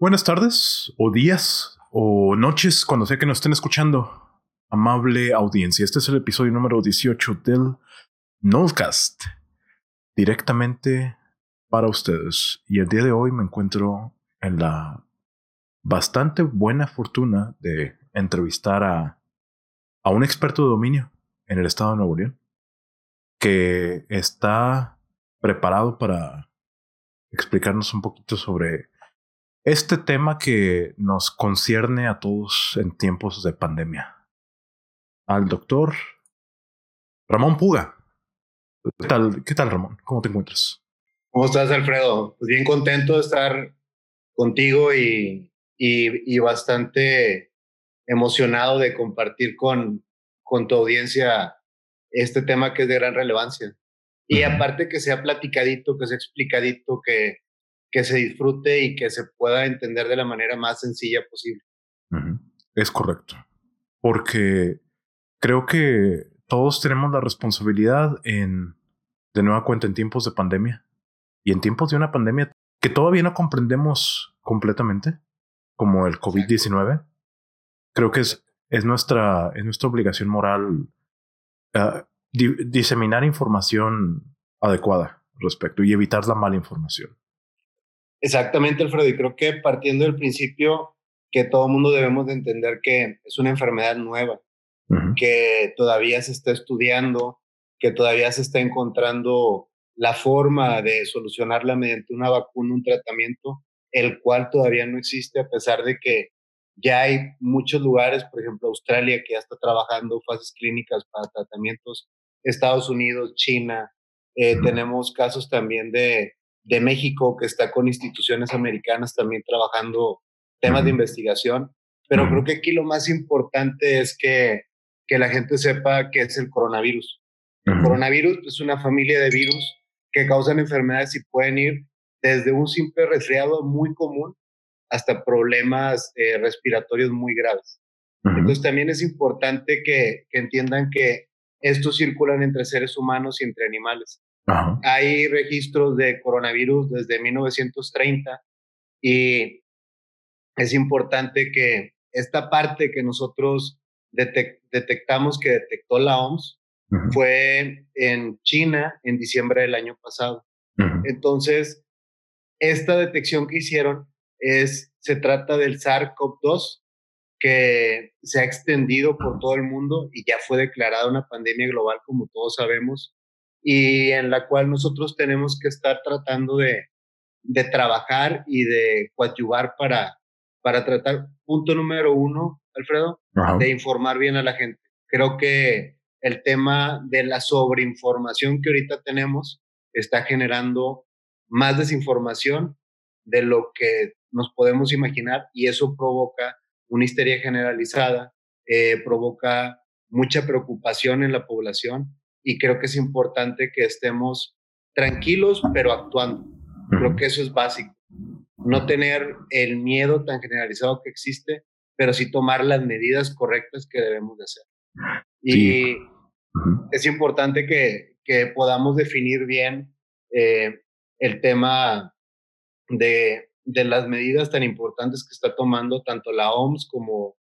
Buenas tardes, o días, o noches, cuando sea que nos estén escuchando. Amable audiencia, este es el episodio número 18 del Nodcast, directamente para ustedes. Y el día de hoy me encuentro en la bastante buena fortuna de entrevistar a, a un experto de dominio en el estado de Nuevo León, que está preparado para explicarnos un poquito sobre este tema que nos concierne a todos en tiempos de pandemia. Al doctor Ramón Puga. ¿Qué tal, ¿Qué tal, Ramón? ¿Cómo te encuentras? ¿Cómo estás, Alfredo? Pues bien contento de estar contigo y, y, y bastante emocionado de compartir con, con tu audiencia este tema que es de gran relevancia. Y aparte que sea platicadito, que sea explicadito, que, que se disfrute y que se pueda entender de la manera más sencilla posible. Es correcto. Porque creo que todos tenemos la responsabilidad en, de nueva cuenta, en tiempos de pandemia y en tiempos de una pandemia que todavía no comprendemos completamente, como el COVID-19. Creo que es, es, nuestra, es nuestra obligación moral uh, diseminar información adecuada respecto y evitar la mala información. Exactamente, Alfredo, y creo que partiendo del principio que todo el mundo debemos de entender que es una enfermedad nueva, que todavía se está estudiando, que todavía se está encontrando la forma de solucionarla mediante una vacuna, un tratamiento, el cual todavía no existe a pesar de que ya hay muchos lugares, por ejemplo Australia, que ya está trabajando fases clínicas para tratamientos, Estados Unidos, China, eh, tenemos casos también de de México que está con instituciones americanas también trabajando temas de investigación. Pero creo que aquí lo más importante es que, que la gente sepa qué es el coronavirus. El coronavirus es una familia de virus que causan enfermedades y pueden ir desde un simple resfriado muy común hasta problemas eh, respiratorios muy graves. Entonces también es importante que, que entiendan que estos circulan entre seres humanos y entre animales. Hay registros de coronavirus desde 1930 y es importante que esta parte que nosotros detectamos que detectó la OMS fue en China en diciembre del año pasado. Entonces, esta detección que hicieron es, se trata del SARS-CoV-2 que se ha extendido por todo el mundo y ya fue declarada una pandemia global, como todos sabemos, y en la cual nosotros tenemos que estar tratando de, de trabajar y de coadyuvar para, para tratar, punto número uno, Alfredo, de informar bien a la gente. Creo que el tema de la sobreinformación que ahorita tenemos está generando más desinformación de lo que nos podemos imaginar y eso provoca una histeria generalizada, eh, provoca mucha preocupación en la población y creo que es importante que estemos tranquilos pero actuando. Creo que eso es básico. No tener el miedo tan generalizado que existe, pero sí tomar las medidas correctas que debemos de hacer. Y es importante que, que, podamos definir bien eh, el tema de, de las medidas tan importantes que está tomando tanto la OMS como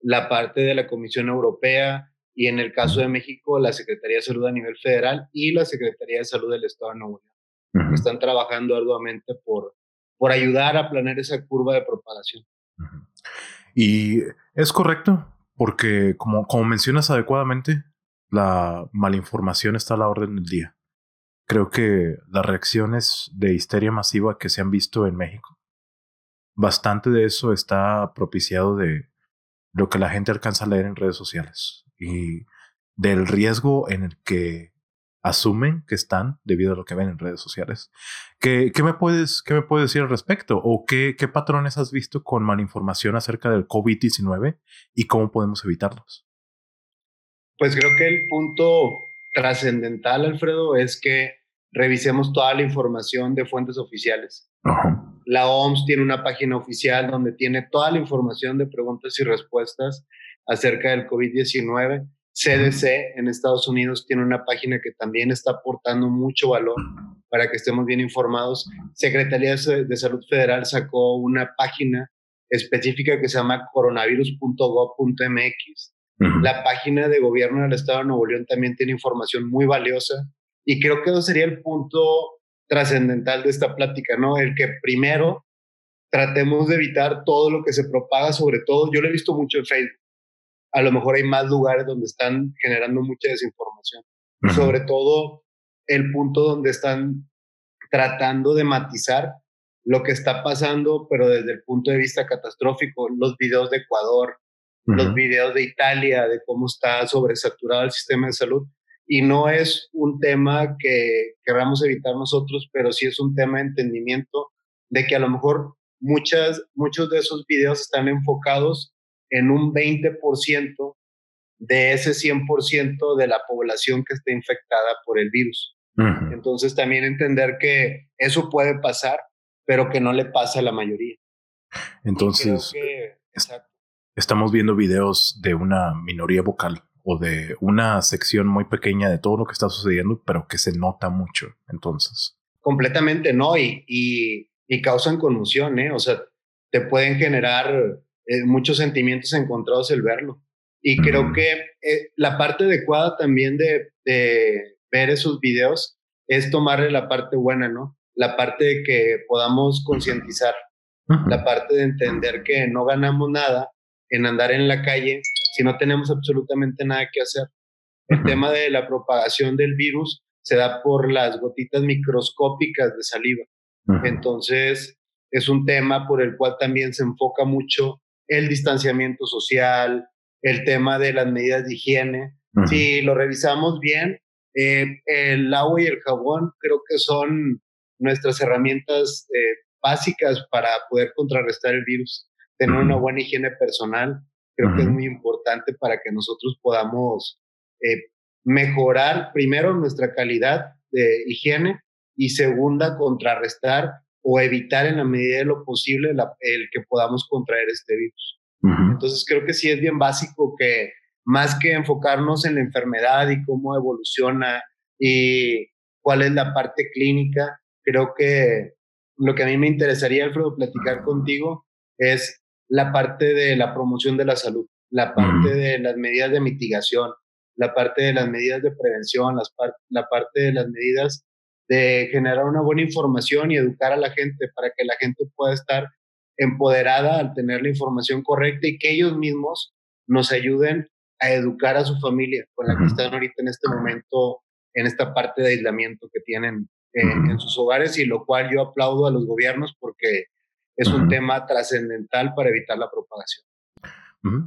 la parte de la Comisión Europea, y en el caso de México, la Secretaría de Salud a nivel federal y la Secretaría de Salud del Estado de Nuevo León. Están trabajando arduamente por, por ayudar a planear esa curva de propagación. Y es correcto, porque como, como mencionas adecuadamente, la malinformación está a la orden del día. Creo que las reacciones de histeria masiva que se han visto en México, bastante de eso está propiciado de lo que la gente alcanza a leer en redes sociales y del riesgo en el que asumen que están debido a lo que ven en redes sociales. ¿Qué, qué me, puedes, qué me puedes decir al respecto? ¿O qué, qué patrones has visto con malinformación acerca del COVID-19 y cómo podemos evitarlos? Pues creo que el punto trascendental, Alfredo, es que revisemos toda la información de fuentes oficiales. La OMS tiene una página oficial donde tiene toda la información de preguntas y respuestas acerca del COVID-19 CDC en Estados Unidos tiene una página que también está aportando mucho valor para que estemos bien informados. Secretaría de Salud Federal sacó una página específica que se llama coronavirus.gov.mx. La página de gobierno del Estado de Nuevo León también tiene información muy valiosa y creo que eso sería el punto trascendental de esta plática, ¿no? El que primero tratemos de evitar todo lo que se propaga, sobre todo, yo lo he visto mucho en Facebook. A lo mejor hay más lugares donde están generando mucha desinformación. Sobre todo el punto donde están tratando de matizar lo que está pasando, pero desde el punto de vista catastrófico, los videos de Ecuador, los videos de Italia, de cómo está sobresaturado el sistema de salud. Y no es un tema que queramos evitar nosotros, pero sí es un tema de entendimiento de que a lo mejor muchas, muchos de esos videos están enfocados en un 20% de ese 100% de la población que está infectada por el virus. Entonces también entender que eso puede pasar, pero que no le pasa a la mayoría. Entonces, estamos viendo videos de una minoría vocal o de una sección muy pequeña de todo lo que está sucediendo, pero que se nota mucho, entonces. Completamente, ¿no? Y, y, causan conmoción, ¿eh? O sea, te pueden generar eh, muchos sentimientos encontrados el verlo. Y creo que eh, la parte adecuada también de, de ver esos videos es tomarle la parte buena, ¿no? La parte de que podamos concientizar, la parte de entender que no ganamos nada en andar en la calle si no tenemos absolutamente nada que hacer. El tema de la propagación del virus se da por las gotitas microscópicas de saliva. Entonces, es un tema por el cual también se enfoca mucho el distanciamiento social, el tema de las medidas de higiene. Si lo revisamos bien, eh, el agua y el jabón creo que son nuestras herramientas eh, básicas para poder contrarrestar el virus tener una buena higiene personal, creo que es muy importante para que nosotros podamos eh, mejorar primero nuestra calidad de higiene y segunda, contrarrestar o evitar en la medida de lo posible el que podamos contraer este virus. Entonces creo que sí es bien básico que más que enfocarnos en la enfermedad y cómo evoluciona y cuál es la parte clínica, creo que lo que a mí me interesaría, Alfredo, platicar contigo es la parte de la promoción de la salud, la parte de las medidas de mitigación, la parte de las medidas de prevención, las la parte de las medidas de generar una buena información y educar a la gente para que la gente pueda estar empoderada al tener la información correcta y que ellos mismos nos ayuden a educar a su familia con la que están ahorita en este momento, en esta parte de aislamiento que tienen en sus hogares y lo cual yo aplaudo a los gobiernos porque es un tema trascendental para evitar la propagación.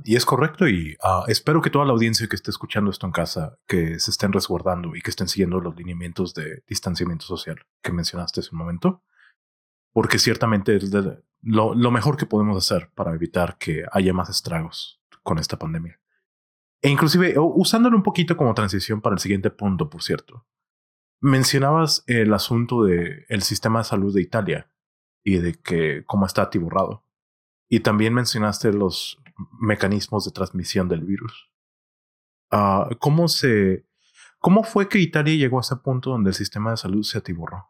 Y es correcto y ah, espero que toda la audiencia que esté escuchando esto en casa, que se estén resguardando y que estén siguiendo los lineamientos de distanciamiento social que mencionaste hace un momento, porque ciertamente es lo, lo, mejor que podemos hacer para evitar que haya más estragos con esta pandemia. E inclusive usándolo un poquito como transición para el siguiente punto, por cierto. Mencionabas el asunto del el sistema de salud de Italia y de que cómo está atiborrado. Y también mencionaste los mecanismos de transmisión del virus. Ah, ¿Cómo se, cómo fue que Italia llegó a ese punto donde el sistema de salud se atiborró?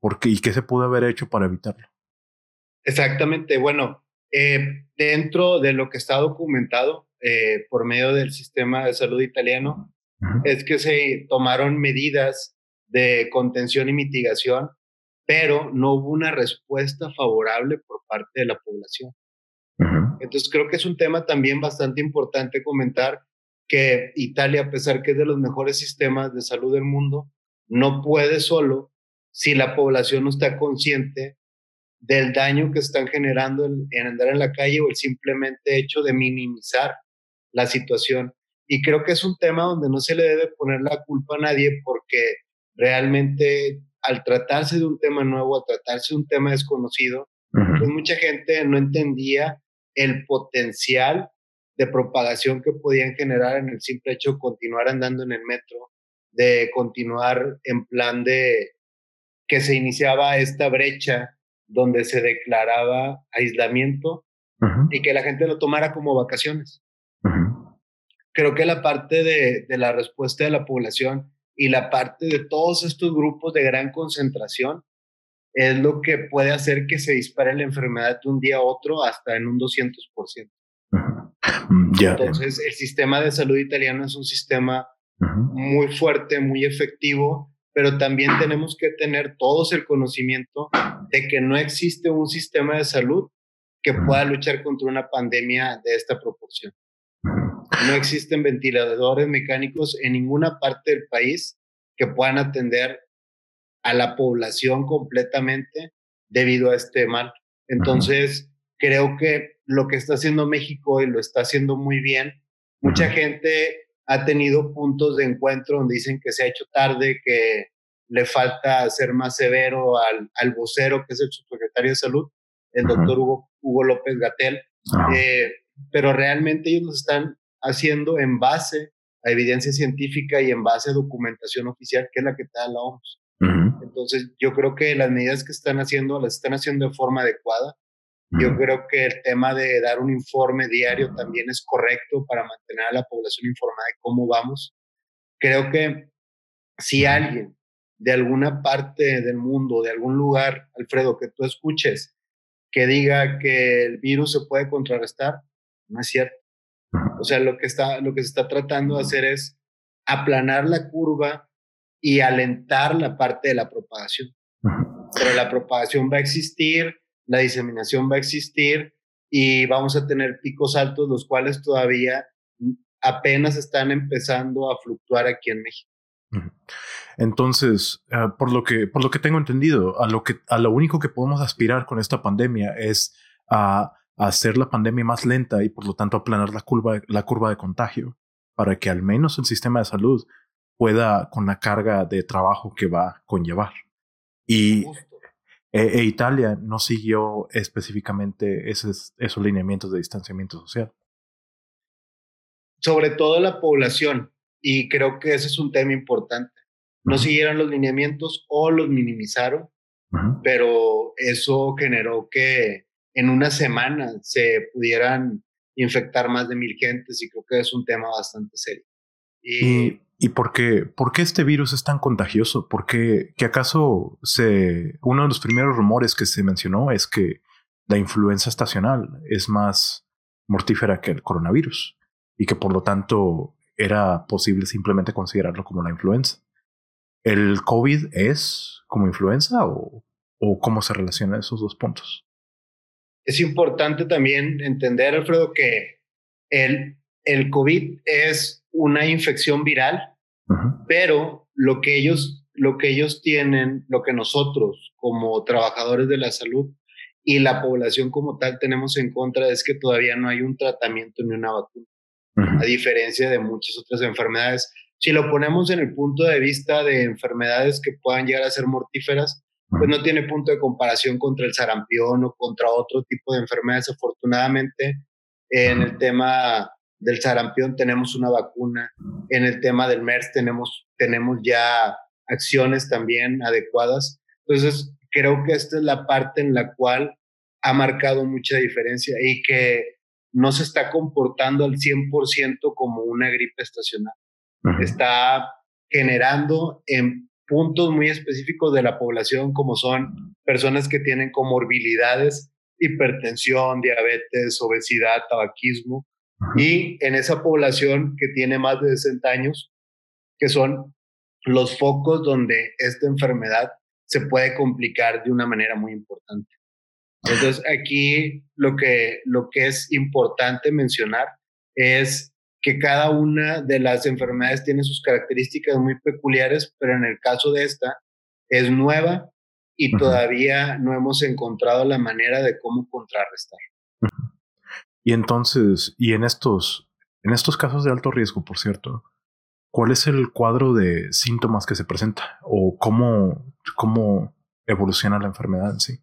Porque, ¿Y qué se pudo haber hecho para evitarlo? Exactamente. Bueno, eh, dentro de lo que está documentado eh, por medio del sistema de salud italiano, es que se tomaron medidas de contención y mitigación pero no hubo una respuesta favorable por parte de la población. Entonces creo que es un tema también bastante importante comentar que Italia, a pesar que es de los mejores sistemas de salud del mundo, no puede solo si la población no está consciente del daño que están generando en, en andar en la calle o el simplemente hecho de minimizar la situación. Y creo que es un tema donde no se le debe poner la culpa a nadie porque realmente al tratarse de un tema nuevo, al tratarse de un tema desconocido, pues mucha gente no entendía el potencial de propagación que podían generar en el simple hecho de continuar andando en el metro, de continuar en plan de que se iniciaba esta brecha donde se declaraba aislamiento y que la gente lo tomara como vacaciones. creo que la parte de, de la respuesta de la población y la parte de todos estos grupos de gran concentración es lo que puede hacer que se dispare la enfermedad de un día a otro hasta en un 200%. Mm, Entonces, el sistema de salud italiano es un sistema muy fuerte, muy efectivo, pero también tenemos que tener todos el conocimiento de que no existe un sistema de salud que pueda luchar contra una pandemia de esta proporción. No existen ventiladores mecánicos en ninguna parte del país que puedan atender a la población completamente debido a este mal. Entonces, creo que lo que está haciendo México y lo está haciendo muy bien, mucha gente ha tenido puntos de encuentro donde dicen que se ha hecho tarde, que le falta ser más severo al, al vocero, que es el subsecretario de salud, el doctor Hugo, Hugo López Gatel, eh, pero realmente ellos lo están haciendo en base a evidencia científica y en base a documentación oficial, que es la que te da la OMS. Entonces, yo creo que las medidas que están haciendo las están haciendo de forma adecuada. Yo creo que el tema de dar un informe diario también es correcto para mantener a la población informada de cómo vamos. Creo que si alguien de alguna parte del mundo, de algún lugar, Alfredo, que tú escuches, que diga que el virus se puede contrarrestar, no es cierto. O sea, lo que, está, lo que se está tratando de hacer es aplanar la curva y alentar la parte de la propagación. Pero la propagación va a existir, la diseminación va a existir y vamos a tener picos altos, los cuales todavía apenas están empezando a fluctuar aquí en México. Entonces, ah, por, lo que, por lo que tengo entendido, a lo, que, a lo único que podemos aspirar con esta pandemia es a, hacer la pandemia más lenta y por lo tanto aplanar la curva, la curva de contagio para que al menos el sistema de salud pueda con la carga de trabajo que va a conllevar. Y e, e Italia no siguió específicamente esos, esos lineamientos de distanciamiento social. Sobre todo la población, y creo que ese es un tema importante. No siguieron los lineamientos o los minimizaron, pero eso generó que en una semana se pudieran infectar más de mil gentes y creo que es un tema bastante serio. Y, ¿Y, por, qué, por qué este virus es tan contagioso? ¿Por qué que acaso se, uno de los primeros rumores que se mencionó es que la influenza estacional es más mortífera que el coronavirus y que por lo tanto era posible simplemente considerarlo como la influenza. ¿El COVID es como influenza o, o cómo se relacionan esos dos puntos? Es importante también entender, Alfredo, que el, el COVID es una infección viral, pero lo que ellos lo que ellos tienen, lo que nosotros como trabajadores de la salud y la población como tal tenemos en contra es que todavía no hay un tratamiento ni una vacuna a diferencia de muchas otras enfermedades. Si lo ponemos en el punto de vista de enfermedades que puedan llegar a ser mortíferas, pues no tiene punto de comparación contra el sarampión o contra otro tipo de enfermedades. Afortunadamente, en el tema del sarampión tenemos una vacuna, en el tema del MERS tenemos, tenemos ya acciones también adecuadas. Entonces, creo que esta es la parte en la cual ha marcado mucha diferencia y que no se está comportando al 100% como una gripe estacional. Está generando en puntos muy específicos de la población, como son personas que tienen comorbilidades, hipertensión, diabetes, obesidad, tabaquismo, y en esa población que tiene más de 60 años, que son los focos donde esta enfermedad se puede complicar de una manera muy importante. Entonces, aquí lo que, lo que es importante mencionar es que cada una de las enfermedades tiene sus características muy peculiares, pero en el caso de esta es nueva y todavía no hemos encontrado la manera de cómo contrarrestar. Y entonces, y en estos, en estos casos de alto riesgo, por cierto, ¿cuál es el cuadro de síntomas que se presenta o cómo, cómo evoluciona la enfermedad en sí?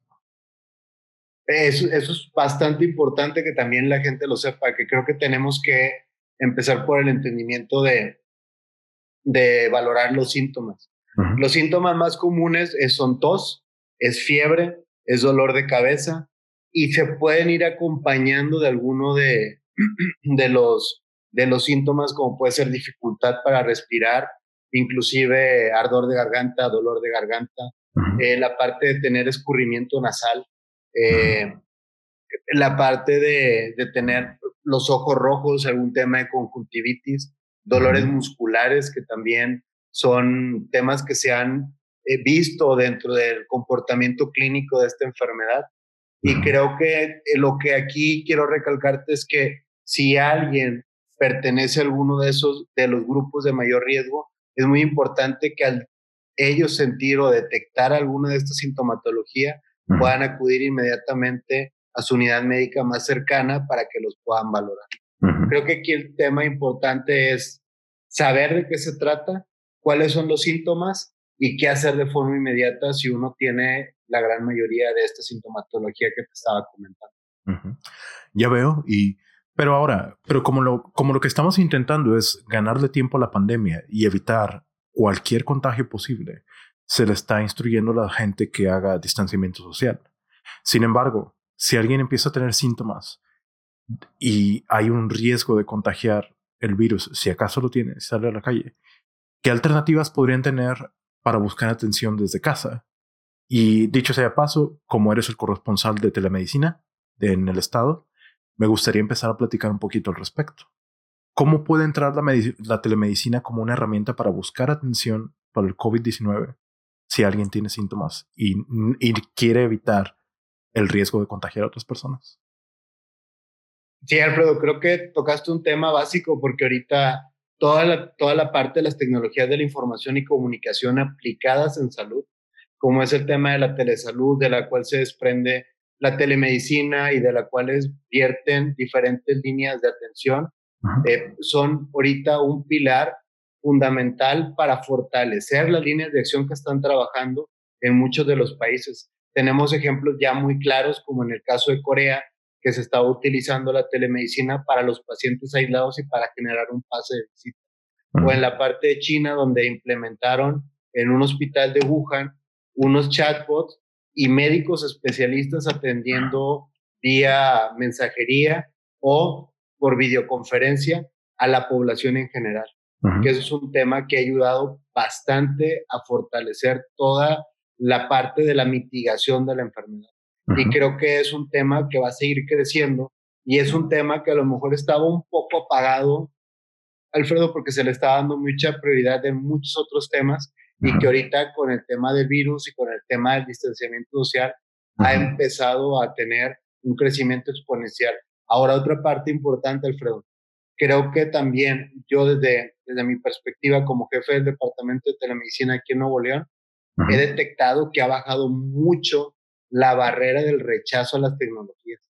Eso, es bastante importante que también la gente lo sepa, que creo que tenemos que empezar por el entendimiento de, de valorar los síntomas. Los síntomas más comunes son tos, es fiebre, es dolor de cabeza y se pueden ir acompañando de alguno de, de los de los síntomas como puede ser dificultad para respirar, inclusive ardor de garganta, dolor de garganta, eh, la parte de tener escurrimiento nasal, eh, la parte de, de, tener los ojos rojos, algún tema de conjuntivitis, dolores musculares que también son temas que se han eh, visto dentro del comportamiento clínico de esta enfermedad. Y creo que lo que aquí quiero recalcarte es que si alguien pertenece a alguno de esos, de los grupos de mayor riesgo, es muy importante que al ellos sentir o detectar alguna de estas sintomatología, puedan acudir inmediatamente a su unidad médica más cercana para que los puedan valorar. Creo que aquí el tema importante es saber de qué se trata, cuáles son los síntomas y qué hacer de forma inmediata si uno tiene la gran mayoría de esta sintomatología que te estaba comentando. Ya veo, y pero ahora, pero como lo, como lo que estamos intentando es ganarle tiempo a la pandemia y evitar cualquier contagio posible, se le está instruyendo a la gente que haga distanciamiento social. Sin embargo, si alguien empieza a tener síntomas y hay un riesgo de contagiar el virus, si acaso lo tiene, sale a la calle, ¿qué alternativas podrían tener para buscar atención desde casa? Y dicho sea paso, como eres el corresponsal de telemedicina en el estado, me gustaría empezar a platicar un poquito al respecto. ¿Cómo puede entrar la, telemedicina como una herramienta para buscar atención para el COVID-19 si alguien tiene síntomas y, quiere evitar el riesgo de contagiar a otras personas? Sí, Alfredo, creo que tocaste un tema básico porque ahorita toda la, toda la parte de las tecnologías de la información y comunicación aplicadas en salud, como es el tema de la telesalud, de la cual se desprende la telemedicina y de la cual vierten diferentes líneas de atención, eh, son ahorita un pilar fundamental para fortalecer las líneas de acción que están trabajando en muchos de los países. Tenemos ejemplos ya muy claros, como en el caso de Corea, que se estaba utilizando la telemedicina para los pacientes aislados y para generar un pase de visita. O en la parte de China, donde implementaron en un hospital de Wuhan unos chatbots y médicos especialistas atendiendo vía mensajería o por videoconferencia a la población en general. Que eso es un tema que ha ayudado bastante a fortalecer toda la parte de la mitigación de la enfermedad. Y creo que es un tema que va a seguir creciendo y es un tema que a lo mejor estaba un poco apagado, Alfredo, porque se le está dando mucha prioridad en muchos otros temas y que ahorita con el tema del virus y con el tema del distanciamiento social ha empezado a tener un crecimiento exponencial. Ahora, otra parte importante, Alfredo, creo que también yo desde, desde mi perspectiva como jefe del Departamento de Telemedicina aquí en Nuevo León, he detectado que ha bajado mucho la barrera del rechazo a las tecnologías.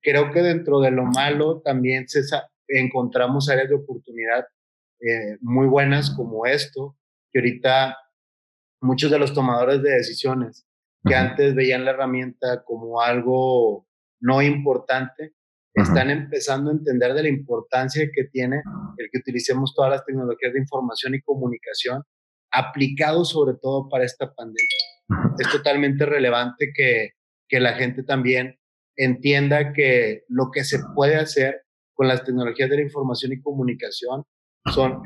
Creo que dentro de lo malo también se encontramos áreas de oportunidad eh, muy buenas como esto, que ahorita muchos de los tomadores de decisiones que antes veían la herramienta como algo no importante, están empezando a entender de la importancia que tiene el que utilicemos todas las tecnologías de información y comunicación aplicado sobre todo para esta pandemia. Es totalmente relevante que, que la gente también entienda que lo que se puede hacer con las tecnologías de la información y comunicación son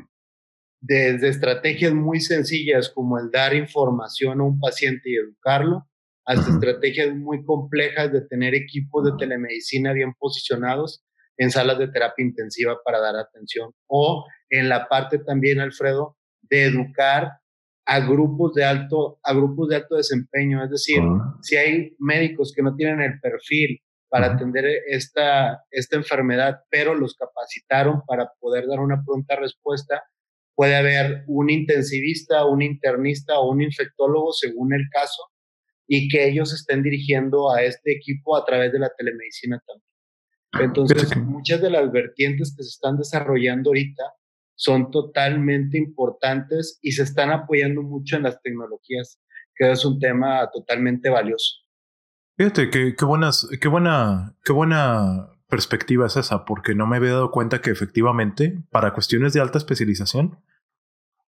desde estrategias muy sencillas como el dar información a un paciente y educarlo, hasta estrategias muy complejas de tener equipos de telemedicina bien posicionados en salas de terapia intensiva para dar atención o en la parte también, Alfredo, de educar a grupos de alto, a grupos de alto desempeño. Es decir, si hay médicos que no tienen el perfil para atender esta, esta enfermedad, pero los capacitaron para poder dar una pronta respuesta, puede haber un intensivista, un internista o un infectólogo según el caso y que ellos estén dirigiendo a este equipo a través de la telemedicina también. Entonces, muchas de las vertientes que se están desarrollando ahorita son totalmente importantes y se están apoyando mucho en las tecnologías, que es un tema totalmente valioso. Fíjate, qué, qué, buenas, qué, buena, qué buena perspectiva es esa, porque no me había dado cuenta que efectivamente, para cuestiones de alta especialización,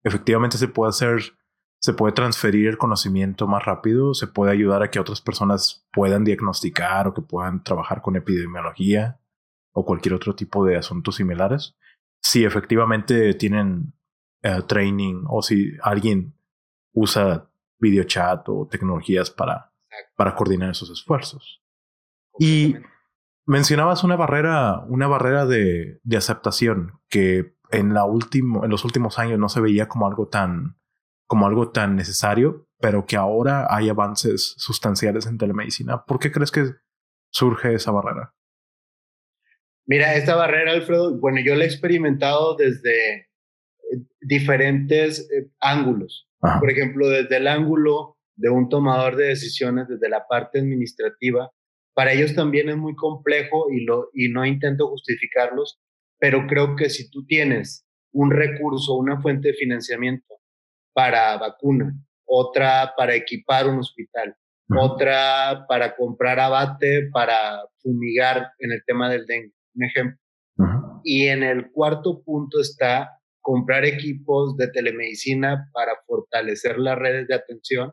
efectivamente se puede hacer, se puede transferir el conocimiento más rápido, se puede ayudar a que otras personas puedan diagnosticar o que puedan trabajar con epidemiología. o cualquier otro tipo de asuntos similares, si efectivamente tienen eh, training o si alguien usa videochat o tecnologías para, para coordinar esos esfuerzos. Y mencionabas una barrera, una barrera de, de aceptación que en, la último, en los últimos años no se veía como algo tan, como algo tan necesario, pero que ahora hay avances sustanciales en telemedicina. ¿Por qué crees que surge esa barrera? Mira, esta barrera, Alfredo, bueno, yo la he experimentado desde eh, diferentes eh, ángulos. Por ejemplo, desde el ángulo de un tomador de decisiones, desde la parte administrativa, para ellos también es muy complejo y, lo, y no intento justificarlos, pero creo que si tú tienes un recurso, una fuente de financiamiento para vacuna, otra para equipar un hospital, otra para comprar abate, para fumigar en el tema del dengue, un ejemplo. Y en el cuarto punto está comprar equipos de telemedicina para fortalecer las redes de atención.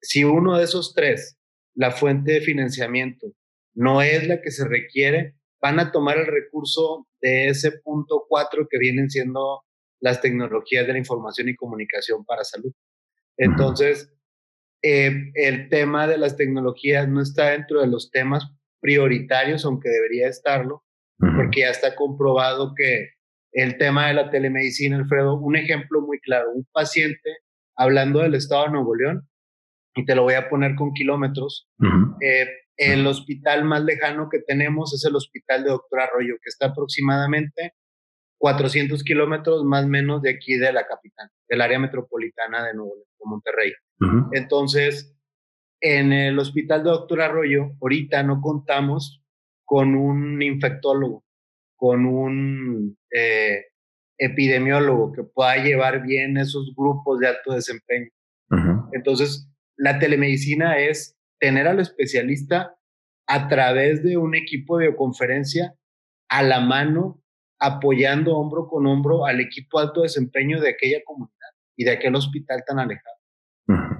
Si uno de esos tres, la fuente de financiamiento, no es la que se requiere, van a tomar el recurso de ese punto cuatro que vienen siendo las tecnologías de la información y comunicación para salud. Entonces, eh, el tema de las tecnologías no está dentro de los temas prioritarios, aunque debería estarlo, porque ya está comprobado que el tema de la telemedicina, Alfredo, un ejemplo muy claro, un paciente hablando del estado de Nuevo León, y te lo voy a poner con kilómetros, eh, el hospital más lejano que tenemos es el hospital de Doctor Arroyo, que está aproximadamente 400 kilómetros más o menos de aquí de la capital, del área metropolitana de Nuevo León, de Monterrey. Entonces, en el hospital de Doctor Arroyo, ahorita no contamos con un infectólogo, con un eh, epidemiólogo que pueda llevar bien esos grupos de alto desempeño. Entonces, la telemedicina es tener al especialista a través de un equipo de conferencia a la mano apoyando hombro con hombro al equipo de alto desempeño de aquella comunidad y de aquel hospital tan alejado.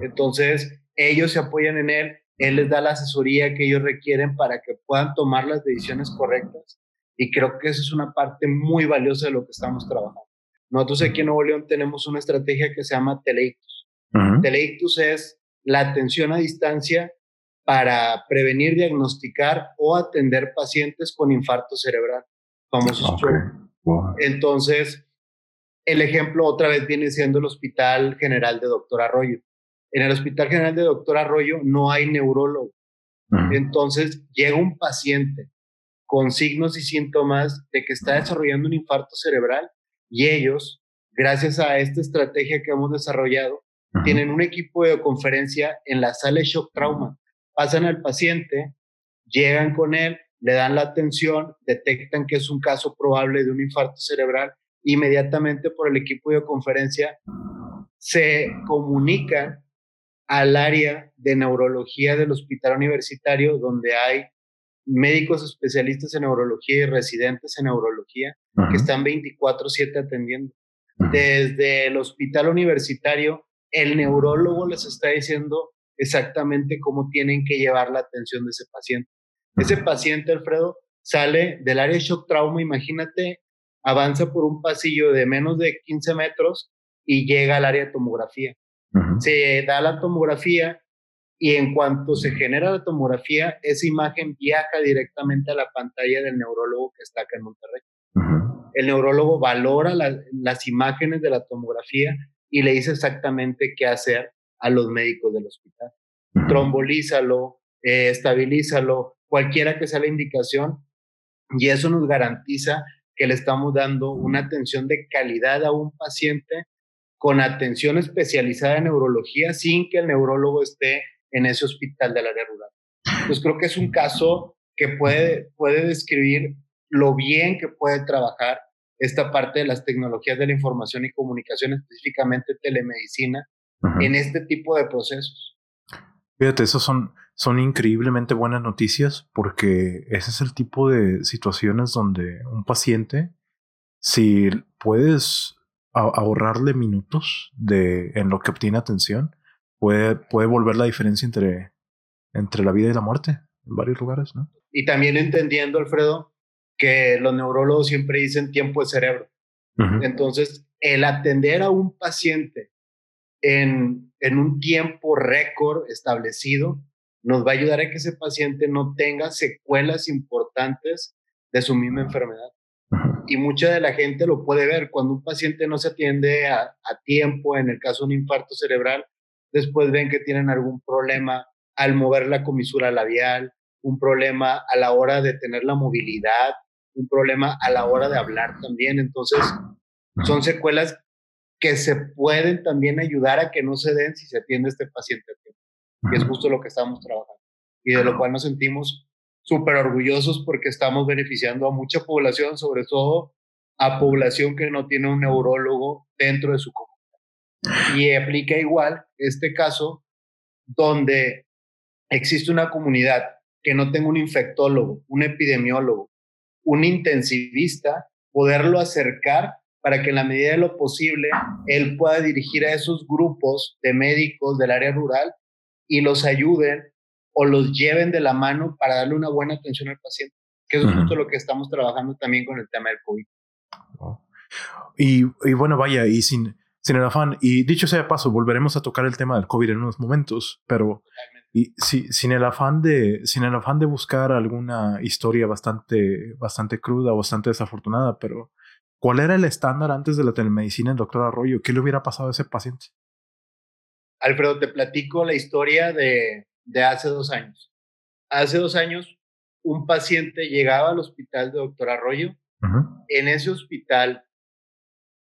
Entonces, ellos se apoyan en él, él les da la asesoría que ellos requieren para que puedan tomar las decisiones correctas y creo que eso es una parte muy valiosa de lo que estamos trabajando. Nosotros aquí en Nuevo León tenemos una estrategia que se llama Teleictus. Teleictus es la atención a distancia para prevenir, diagnosticar o atender pacientes con infarto cerebral famosos Entonces, el ejemplo otra vez viene siendo el Hospital General de Doctor Arroyo. En el Hospital General de Doctor Arroyo no hay neurólogo. Entonces, llega un paciente con signos y síntomas de que está desarrollando un infarto cerebral y ellos, gracias a esta estrategia que hemos desarrollado, tienen un equipo de conferencia en la sala de shock trauma. Pasan al paciente, llegan con él, le dan la atención, detectan que es un caso probable de un infarto cerebral, inmediatamente por el equipo de conferencia se comunica al área de neurología del hospital universitario donde hay médicos especialistas en neurología y residentes en neurología que están 24/7 atendiendo. Desde el hospital universitario, el neurólogo les está diciendo exactamente cómo tienen que llevar la atención de ese paciente. Ese paciente, Alfredo, sale del área de shock trauma, imagínate, avanza por un pasillo de menos de 15 metros y llega al área de tomografía. Se da la tomografía y en cuanto se genera la tomografía, esa imagen viaja directamente a la pantalla del neurólogo que está acá en Monterrey. El neurólogo valora las imágenes de la tomografía y le dice exactamente qué hacer a los médicos del hospital. Trombolízalo, eh, estabilízalo, cualquiera que sea la indicación, y eso nos garantiza que le estamos dando una atención de calidad a un paciente con atención especializada en neurología sin que el neurólogo esté en ese hospital del área rural. Pues creo que es un caso que puede, puede describir lo bien que puede trabajar esta parte de las tecnologías de la información y comunicación, específicamente telemedicina, en este tipo de procesos. Fíjate, esos son, son increíblemente buenas noticias porque ese es el tipo de situaciones donde un paciente, si puedes ahorrarle minutos de, en lo que obtiene atención, puede, puede volver la diferencia entre, entre la vida y la muerte en varios lugares, ¿no? Y también entendiendo, Alfredo, que los neurólogos siempre dicen tiempo de cerebro. Entonces, el atender a un paciente en, en un tiempo récord establecido nos va a ayudar a que ese paciente no tenga secuelas importantes de su misma enfermedad. Y mucha de la gente lo puede ver cuando un paciente no se atiende a, a, tiempo, en el caso de un infarto cerebral, después ven que tienen algún problema al mover la comisura labial, un problema a la hora de tener la movilidad, un problema a la hora de hablar también. Entonces, son secuelas que se pueden también ayudar a que no se den si se atiende a este paciente a tiempo. Y es justo lo que estamos trabajando. Y de lo cual nos sentimos súper orgullosos porque estamos beneficiando a mucha población, sobre todo a población que no tiene un neurólogo dentro de su comunidad. Y aplica igual este caso donde existe una comunidad que no tenga un infectólogo, un epidemiólogo, un intensivista, poderlo acercar para que en la medida de lo posible él pueda dirigir a esos grupos de médicos del área rural y los ayuden o los lleven de la mano para darle una buena atención al paciente, que es justo lo que estamos trabajando también con el tema del COVID. Y, y, bueno, vaya, y sin, sin el afán, y dicho sea de paso, volveremos a tocar el tema del COVID en unos momentos, pero y si, sin el afán de sin el afán de buscar alguna historia bastante bastante cruda, bastante desafortunada, pero ¿cuál era el estándar antes de la telemedicina el doctor Arroyo? ¿Qué le hubiera pasado a ese paciente? Alfredo, te platico la historia de, de hace dos años. Hace dos años, un paciente llegaba al hospital de doctor Arroyo. En ese hospital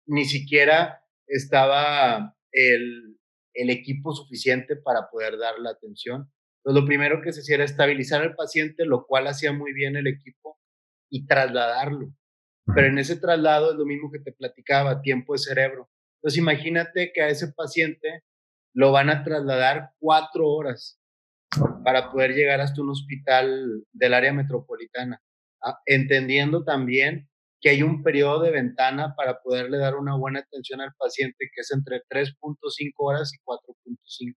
ni siquiera estaba el, el, equipo suficiente para poder dar la atención. Entonces, lo primero que se hacía era estabilizar al paciente, lo cual hacía muy bien el equipo, y trasladarlo. Pero en ese traslado es lo mismo que te platicaba, tiempo de cerebro. Entonces, imagínate que a ese paciente lo van a trasladar cuatro horas para poder llegar hasta un hospital del área metropolitana, ah, entendiendo también que hay un periodo de ventana para poderle dar una buena atención al paciente que es entre 3.5 horas y 4.5.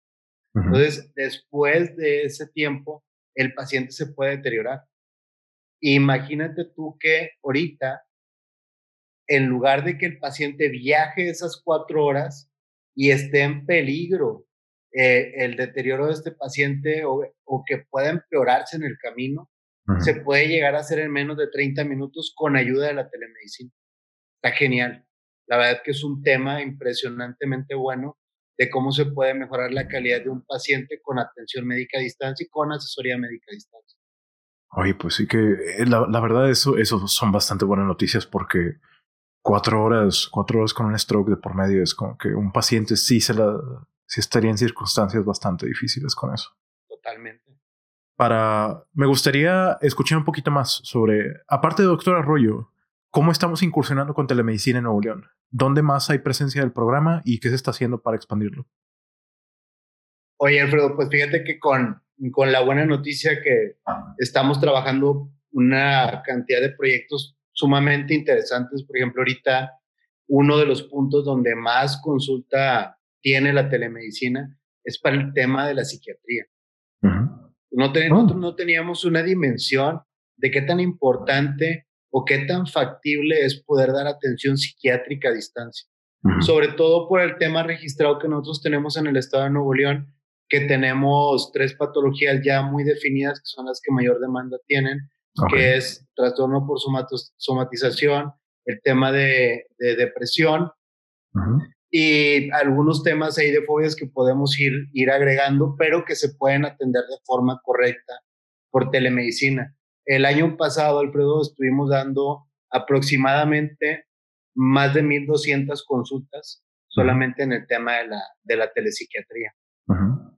Entonces, después de ese tiempo, el paciente se puede deteriorar. Imagínate tú que ahorita, en lugar de que el paciente viaje esas cuatro horas y esté en peligro eh, el deterioro de este paciente o, que pueda empeorarse en el camino, se puede llegar a hacer en menos de 30 minutos con ayuda de la telemedicina. Está genial. La verdad que es un tema impresionantemente bueno de cómo se puede mejorar la calidad de un paciente con atención médica a distancia y con asesoría médica a distancia. Oye, pues sí que eh, la, la verdad eso, eso son bastante buenas noticias porque cuatro horas, cuatro horas con un stroke de por medio es como que un paciente sí se la, sí estaría en circunstancias bastante difíciles con eso. Totalmente. Para, me gustaría escuchar un poquito más sobre, aparte de doctor Arroyo, cómo estamos incursionando con telemedicina en Nuevo León. ¿Dónde más hay presencia del programa y qué se está haciendo para expandirlo? Oye, Alfredo, pues fíjate que con, con la buena noticia que estamos trabajando una cantidad de proyectos sumamente interesantes. Por ejemplo, ahorita uno de los puntos donde más consulta tiene la telemedicina es para el tema de la psiquiatría. no, nosotros no teníamos una dimensión de qué tan importante o qué tan factible es poder dar atención psiquiátrica a distancia. Sobre todo por el tema registrado que nosotros tenemos en el estado de Nuevo León, que tenemos tres patologías ya muy definidas, que son las que mayor demanda tienen, que es trastorno por somatización, el tema de, depresión y algunos temas ahí de fobias que podemos ir, ir agregando, pero que se pueden atender de forma correcta por telemedicina. El año pasado, Alfredo, estuvimos dando aproximadamente más de 1.200 consultas solamente en el tema de la, de la telepsiquiatría.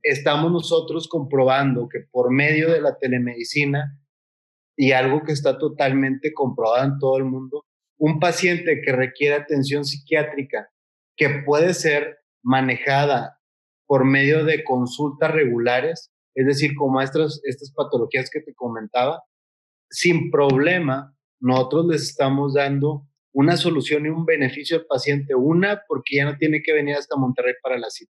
Estamos nosotros comprobando que por medio de la telemedicina y algo que está totalmente comprobado en todo el mundo, un paciente que requiere atención psiquiátrica que puede ser manejada por medio de consultas regulares, es decir, como estas, estas patologías que te comentaba, sin problema, nosotros les estamos dando una solución y un beneficio al paciente. Una, porque ya no tiene que venir hasta Monterrey para la cita.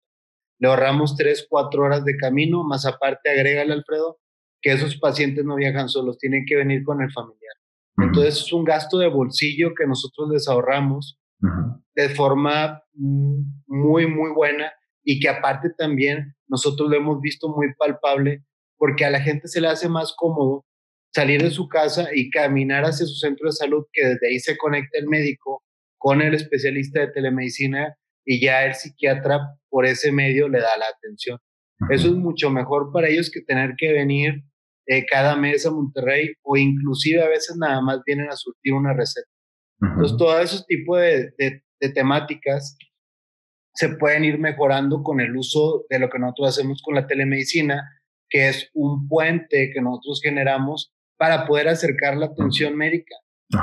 Le ahorramos tres, cuatro horas de camino, más aparte, agrégale, Alfredo, que esos pacientes no viajan solos, tienen que venir con el familiar. Entonces es un gasto de bolsillo que nosotros les ahorramos de forma muy, muy buena y que aparte también nosotros lo hemos visto muy palpable porque a la gente se le hace más cómodo salir de su casa y caminar hacia su centro de salud, que desde ahí se conecta el médico con el especialista de telemedicina y ya el psiquiatra por ese medio le da la atención. Eso es mucho mejor para ellos que tener que venir eh, cada mes a Monterrey o inclusive a veces nada más vienen a surtir una receta. Entonces, todos esos tipos de, de, temáticas se pueden ir mejorando con el uso de lo que nosotros hacemos con la telemedicina, que es un puente que nosotros generamos para poder acercar la atención médica.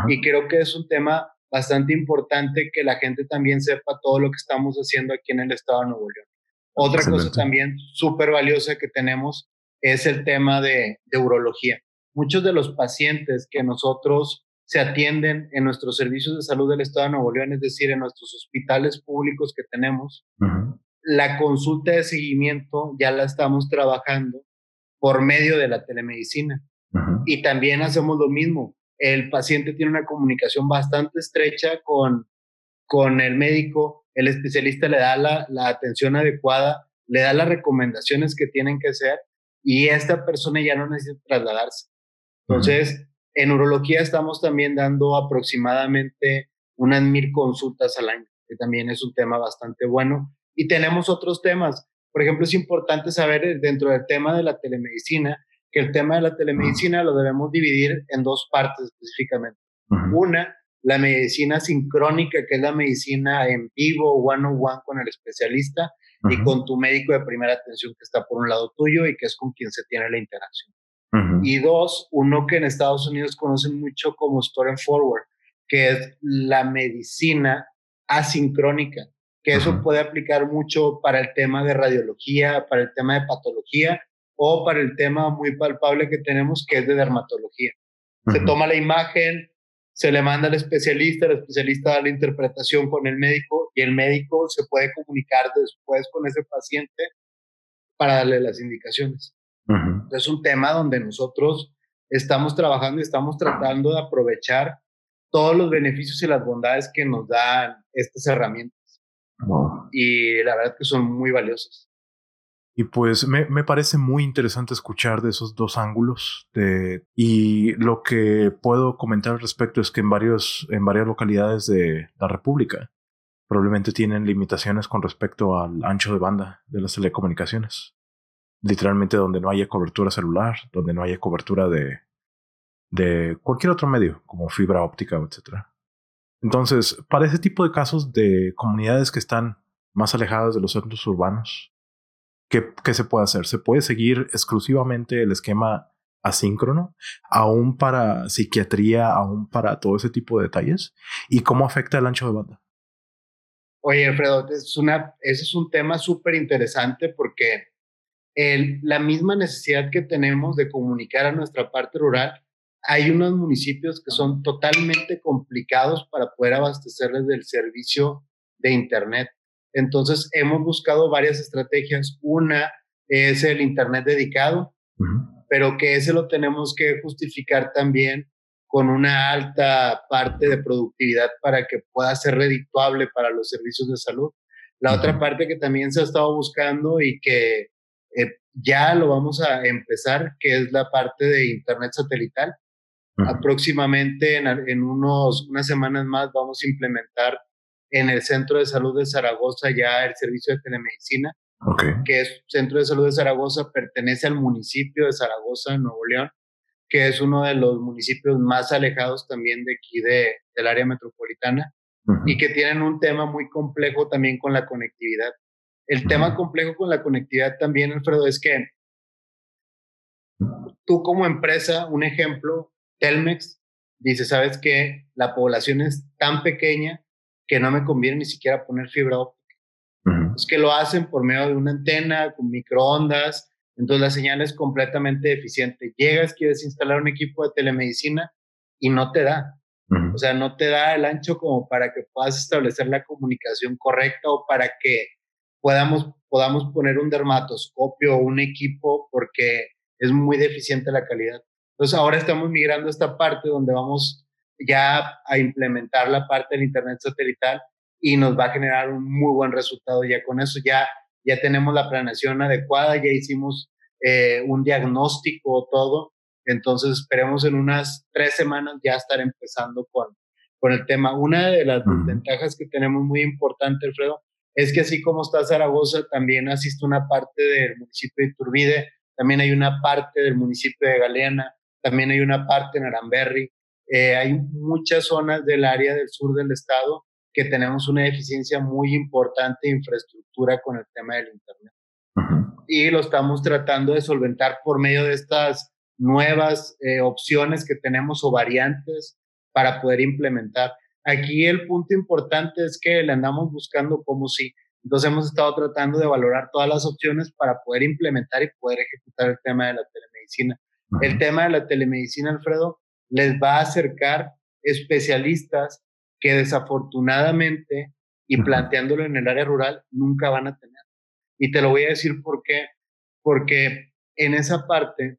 Y creo que es un tema bastante importante que la gente también sepa todo lo que estamos haciendo aquí en el estado de Nuevo León. Otra cosa también súper valiosa que tenemos es el tema de, de, urología. Muchos de los pacientes que nosotros se atienden en nuestros servicios de salud del Estado de Nuevo León, es decir, en nuestros hospitales públicos que tenemos, la consulta de seguimiento ya la estamos trabajando por medio de la telemedicina. Y también hacemos lo mismo. El paciente tiene una comunicación bastante estrecha con, con el médico, el especialista le da la, la atención adecuada, le da las recomendaciones que tienen que hacer y esta persona ya no necesita trasladarse. Entonces, en urología estamos también dando aproximadamente unas mil consultas al año, que también es un tema bastante bueno. Y tenemos otros temas. Por ejemplo, es importante saber eh, dentro del tema de la telemedicina que el tema de la telemedicina lo debemos dividir en dos partes específicamente. Una, la medicina sincrónica, que es la medicina en vivo, one on one con el especialista y con tu médico de primera atención que está por un lado tuyo y que es con quien se tiene la interacción. Y dos, uno que en Estados Unidos conocen mucho como Store and Forward, que es la medicina asincrónica, que eso puede aplicar mucho para el tema de radiología, para el tema de patología o para el tema muy palpable que tenemos, que es de dermatología. Se toma la imagen, se le manda al especialista, el especialista da la interpretación con el médico y el médico se puede comunicar después con ese paciente para darle las indicaciones. Es un tema donde nosotros estamos trabajando y estamos tratando de aprovechar todos los beneficios y las bondades que nos dan estas herramientas. Y la verdad que son muy valiosas. Y pues me, me, parece muy interesante escuchar de esos dos ángulos. De, y lo que puedo comentar al respecto es que en, varios, en varias localidades de la República probablemente tienen limitaciones con respecto al ancho de banda de las telecomunicaciones literalmente donde no haya cobertura celular, donde no haya cobertura de, de cualquier otro medio, como fibra óptica, etc. Entonces, para ese tipo de casos de comunidades que están más alejadas de los centros urbanos, ¿qué, qué se puede hacer? ¿Se puede seguir exclusivamente el esquema asíncrono, aún para psiquiatría, aún para todo ese tipo de detalles? ¿Y cómo afecta el ancho de banda? Oye, Alfredo, es ese es un tema súper interesante porque la misma necesidad que tenemos de comunicar a nuestra parte rural, hay unos municipios que son totalmente complicados para poder abastecerles del servicio de Internet. Entonces, hemos buscado varias estrategias. Una es el Internet dedicado, pero que ese lo tenemos que justificar también con una alta parte de productividad para que pueda ser redituable para los servicios de salud. La otra parte que también se ha estado buscando y que ya lo vamos a empezar, que es la parte de Internet satelital. Aproximadamente en, unos, unas semanas más vamos a implementar en el Centro de Salud de Zaragoza ya el servicio de telemedicina, que es Centro de Salud de Zaragoza, pertenece al municipio de Zaragoza, Nuevo León, que es uno de los municipios más alejados también de aquí de, del área metropolitana y que tienen un tema muy complejo también con la conectividad. El tema complejo con la conectividad también, Alfredo, es que tú como empresa, un ejemplo, Telmex, dice, sabes que la población es tan pequeña que no me conviene ni siquiera poner fibra óptica. Es que lo hacen por medio de una antena, con microondas, entonces la señal es completamente deficiente. Llegas, quieres instalar un equipo de telemedicina y no te da. O sea, no te da el ancho como para que puedas establecer la comunicación correcta o para que podamos, podamos poner un dermatoscopio o un equipo porque es muy deficiente la calidad. Entonces ahora estamos migrando a esta parte donde vamos ya a implementar la parte del Internet satelital y nos va a generar un muy buen resultado ya con eso. Ya, ya tenemos la planeación adecuada, ya hicimos eh, un diagnóstico, todo. Entonces esperemos en unas tres semanas ya estar empezando con, con el tema. Una de las ventajas que tenemos muy importante, Alfredo, es que así como está Zaragoza, también asiste una parte del municipio de Iturbide, también hay una parte del municipio de Galeana, también hay una parte en Aramberri. Eh, hay muchas zonas del área del sur del estado que tenemos una deficiencia muy importante de infraestructura con el tema del Internet. Y lo estamos tratando de solventar por medio de estas nuevas eh, opciones que tenemos o variantes para poder implementar. Aquí el punto importante es que le andamos buscando como si. Entonces hemos estado tratando de valorar todas las opciones para poder implementar y poder ejecutar el tema de la telemedicina. El tema de la telemedicina, Alfredo, les va a acercar especialistas que desafortunadamente, y planteándolo en el área rural, nunca van a tener. Y te lo voy a decir por qué. Porque en esa parte,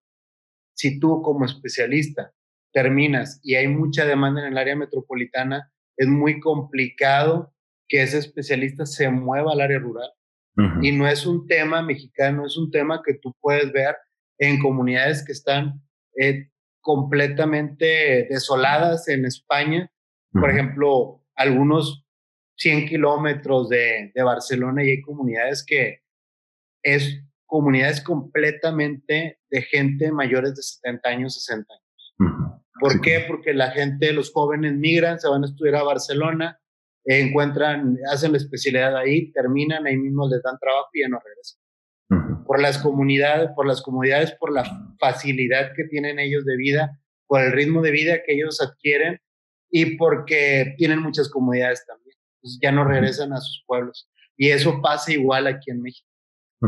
si tú como especialista terminas y hay mucha demanda en el área metropolitana, es muy complicado que ese especialista se mueva al área rural. Y no es un tema mexicano, es un tema que tú puedes ver en comunidades que están eh, completamente desoladas en España. Por ejemplo, algunos 100 kilómetros de, de, Barcelona y hay comunidades que es comunidades completamente de gente mayores de 70 años, 60 años. ¿Por qué? Porque la gente, los jóvenes migran, se van a estudiar a Barcelona, encuentran, hacen la especialidad ahí, terminan, ahí mismo les dan trabajo y ya no regresan por las comunidades, por las comunidades, por la facilidad que tienen ellos de vida, por el ritmo de vida que ellos adquieren y porque tienen muchas comunidades también. Entonces ya no regresan a sus pueblos. Y eso pasa igual aquí en México.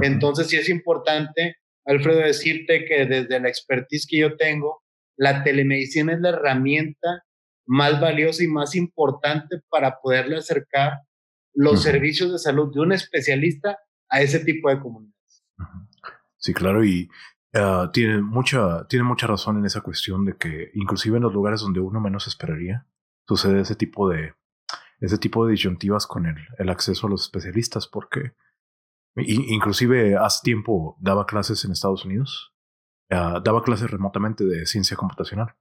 Entonces sí es importante, Alfredo, decirte que desde la expertise que yo tengo, la telemedicina es la herramienta más valiosa y más importante para poderle acercar los servicios de salud de un especialista a ese tipo de comunidad. Sí, claro, y ah, tiene, mucha, tiene mucha razón en esa cuestión de que inclusive en los lugares donde uno menos esperaría, sucede ese tipo de, ese tipo de disyuntivas con el, el acceso a los especialistas, porque inclusive hace tiempo daba clases en Estados Unidos, ah, daba clases remotamente de ciencia computacional.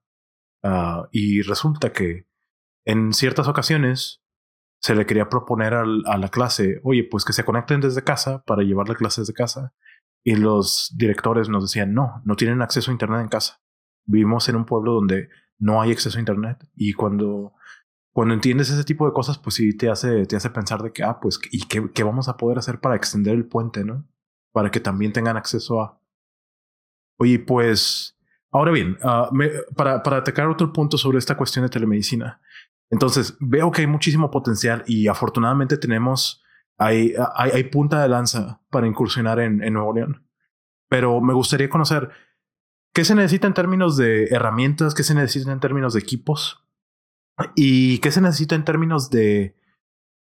Ah, y resulta que en ciertas ocasiones se le quería proponer a la clase, oye, pues que se conecten desde casa para llevar las clases de casa y los directores nos decían, no, no tienen acceso a Internet en casa. Vivimos en un pueblo donde no hay acceso a Internet. Y cuando, cuando entiendes ese tipo de cosas, pues sí te hace, te hace pensar de que, ah, pues, ¿y qué, qué vamos a poder hacer para extender el puente, no? Para que también tengan acceso a... Oye, pues, ahora bien, uh, para, para atacar otro punto sobre esta cuestión de telemedicina. Entonces, veo que hay muchísimo potencial y afortunadamente tenemos hay, hay, punta de lanza para incursionar en, en Nuevo León. Pero me gustaría conocer qué se necesita en términos de herramientas, qué se necesita en términos de equipos y qué se necesita en términos de,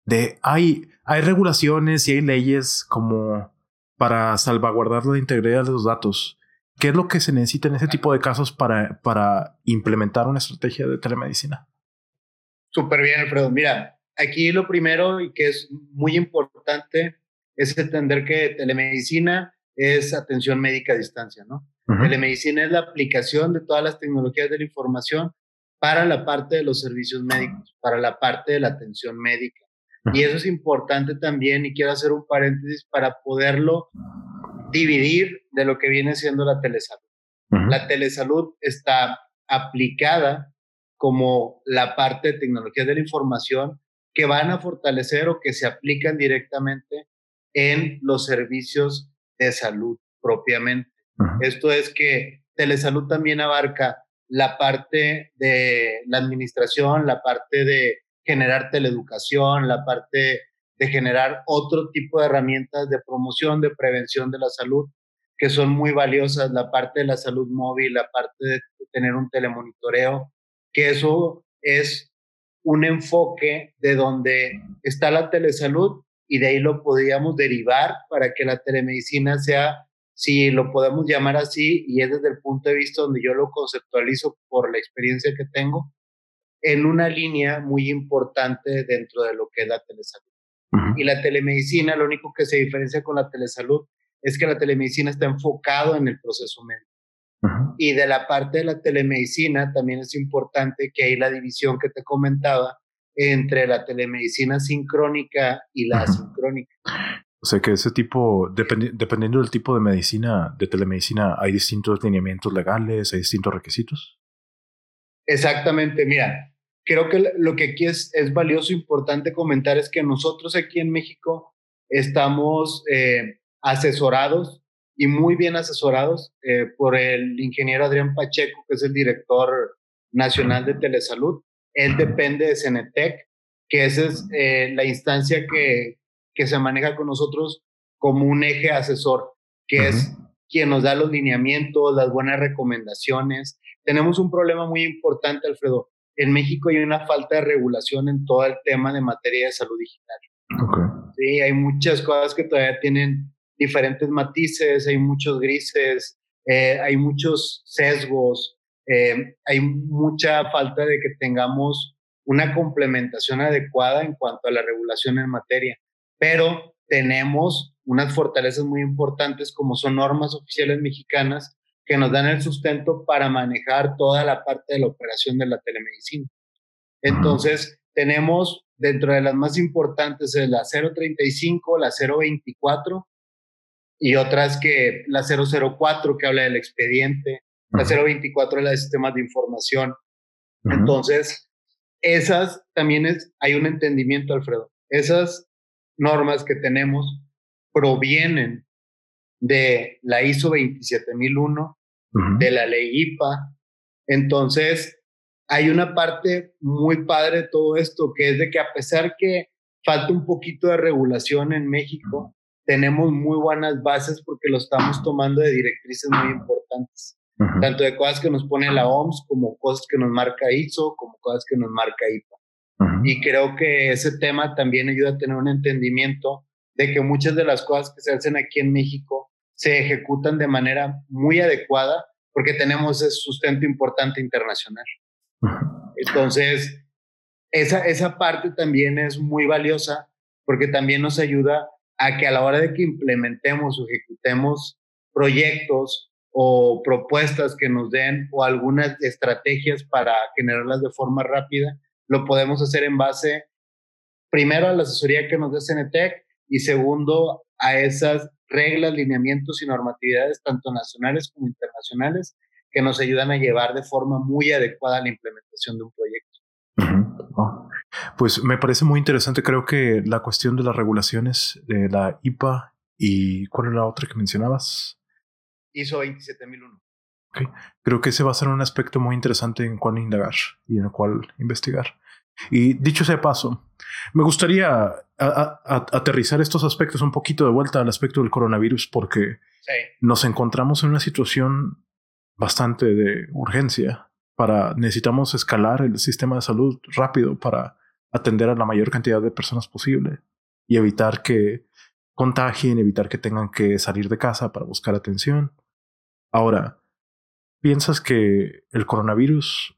de hay, hay regulaciones y hay leyes como para salvaguardar la integridad de los datos. ¿Qué es lo que se necesita en ese tipo de casos para, para implementar una estrategia de telemedicina? Súper bien, Alfredo. Mira, aquí lo primero y que es muy importante es entender que telemedicina es atención médica a distancia, ¿no? Telemedicina es la aplicación de todas las tecnologías de la información para la parte de los servicios médicos, para la parte de la atención médica. Y eso es importante también y quiero hacer un paréntesis para poderlo dividir de lo que viene siendo la telesalud. La telesalud está aplicada como la parte de tecnología de la información que van a fortalecer o que se aplican directamente en los servicios de salud propiamente. Esto es que telesalud también abarca la parte de la administración, la parte de generar teleeducación, la parte de generar otro tipo de herramientas de promoción, de prevención de la salud, que son muy valiosas, la parte de la salud móvil, la parte de tener un telemonitoreo, que eso es un enfoque de donde está la telesalud y de ahí lo podríamos derivar para que la telemedicina sea si lo podemos llamar así, y es desde el punto de vista donde yo lo conceptualizo por la experiencia que tengo, en una línea muy importante dentro de lo que es la telesalud. Y la telemedicina, lo único que se diferencia con la telesalud es que la telemedicina está enfocado en el proceso médico. Y de la parte de la telemedicina también es importante que hay la división que te comentaba entre la telemedicina sincrónica y la asincrónica. O sea que ese tipo, dependiendo del tipo de medicina, de telemedicina, hay distintos lineamientos legales, hay distintos requisitos. Exactamente, mira, creo que lo que aquí es, es valioso, importante comentar es que nosotros aquí en México estamos eh, asesorados y muy bien asesorados eh, por el ingeniero Adrián Pacheco, que es el director nacional de telesalud. Él depende de Cenetec, que esa es eh, la instancia que, que se maneja con nosotros como un eje asesor, que es quien nos da los lineamientos, las buenas recomendaciones. Tenemos un problema muy importante, Alfredo. En México hay una falta de regulación en todo el tema de materia de salud digital. Sí, hay muchas cosas que todavía tienen diferentes matices, hay muchos grises, eh, hay muchos sesgos, eh, hay mucha falta de que tengamos una complementación adecuada en cuanto a la regulación en materia pero tenemos unas fortalezas muy importantes como son normas oficiales mexicanas que nos dan el sustento para manejar toda la parte de la operación de la telemedicina. Entonces, tenemos dentro de las más importantes la 035, la 024 y otras que la 004 que habla del expediente, la 024 la de sistemas de información. Entonces, esas también es, hay un entendimiento, Alfredo. Esas normas que tenemos provienen de la ISO 27001, de la ley IPA. Entonces, hay una parte muy padre de todo esto, que es de que a pesar que falta un poquito de regulación en México, tenemos muy buenas bases porque lo estamos tomando de directrices muy importantes, tanto de cosas que nos pone la OMS como cosas que nos marca ISO, como cosas que nos marca IPA. Y creo que ese tema también ayuda a tener un entendimiento de que muchas de las cosas que se hacen aquí en México se ejecutan de manera muy adecuada porque tenemos ese sustento importante internacional. Entonces, esa, esa parte también es muy valiosa porque también nos ayuda a que a la hora de que implementemos o ejecutemos proyectos o propuestas que nos den o algunas estrategias para generarlas de forma rápida, lo podemos hacer en base, primero, a la asesoría que nos da CNTEC y segundo, a esas reglas, lineamientos y normatividades, tanto nacionales como internacionales, que nos ayudan a llevar de forma muy adecuada la implementación de un proyecto. Oh, pues me parece muy interesante, creo que la cuestión de las regulaciones de la IPA y cuál es la otra que mencionabas? ISO 27001. Creo que ese va a ser un aspecto muy interesante en cuál indagar y en el cual investigar. Y dicho sea paso, me gustaría aterrizar estos aspectos un poquito de vuelta al aspecto del coronavirus porque nos encontramos en una situación bastante de urgencia para necesitamos escalar el sistema de salud rápido para atender a la mayor cantidad de personas posible y evitar que contagien, evitar que tengan que salir de casa para buscar atención. Ahora, ¿piensas que el coronavirus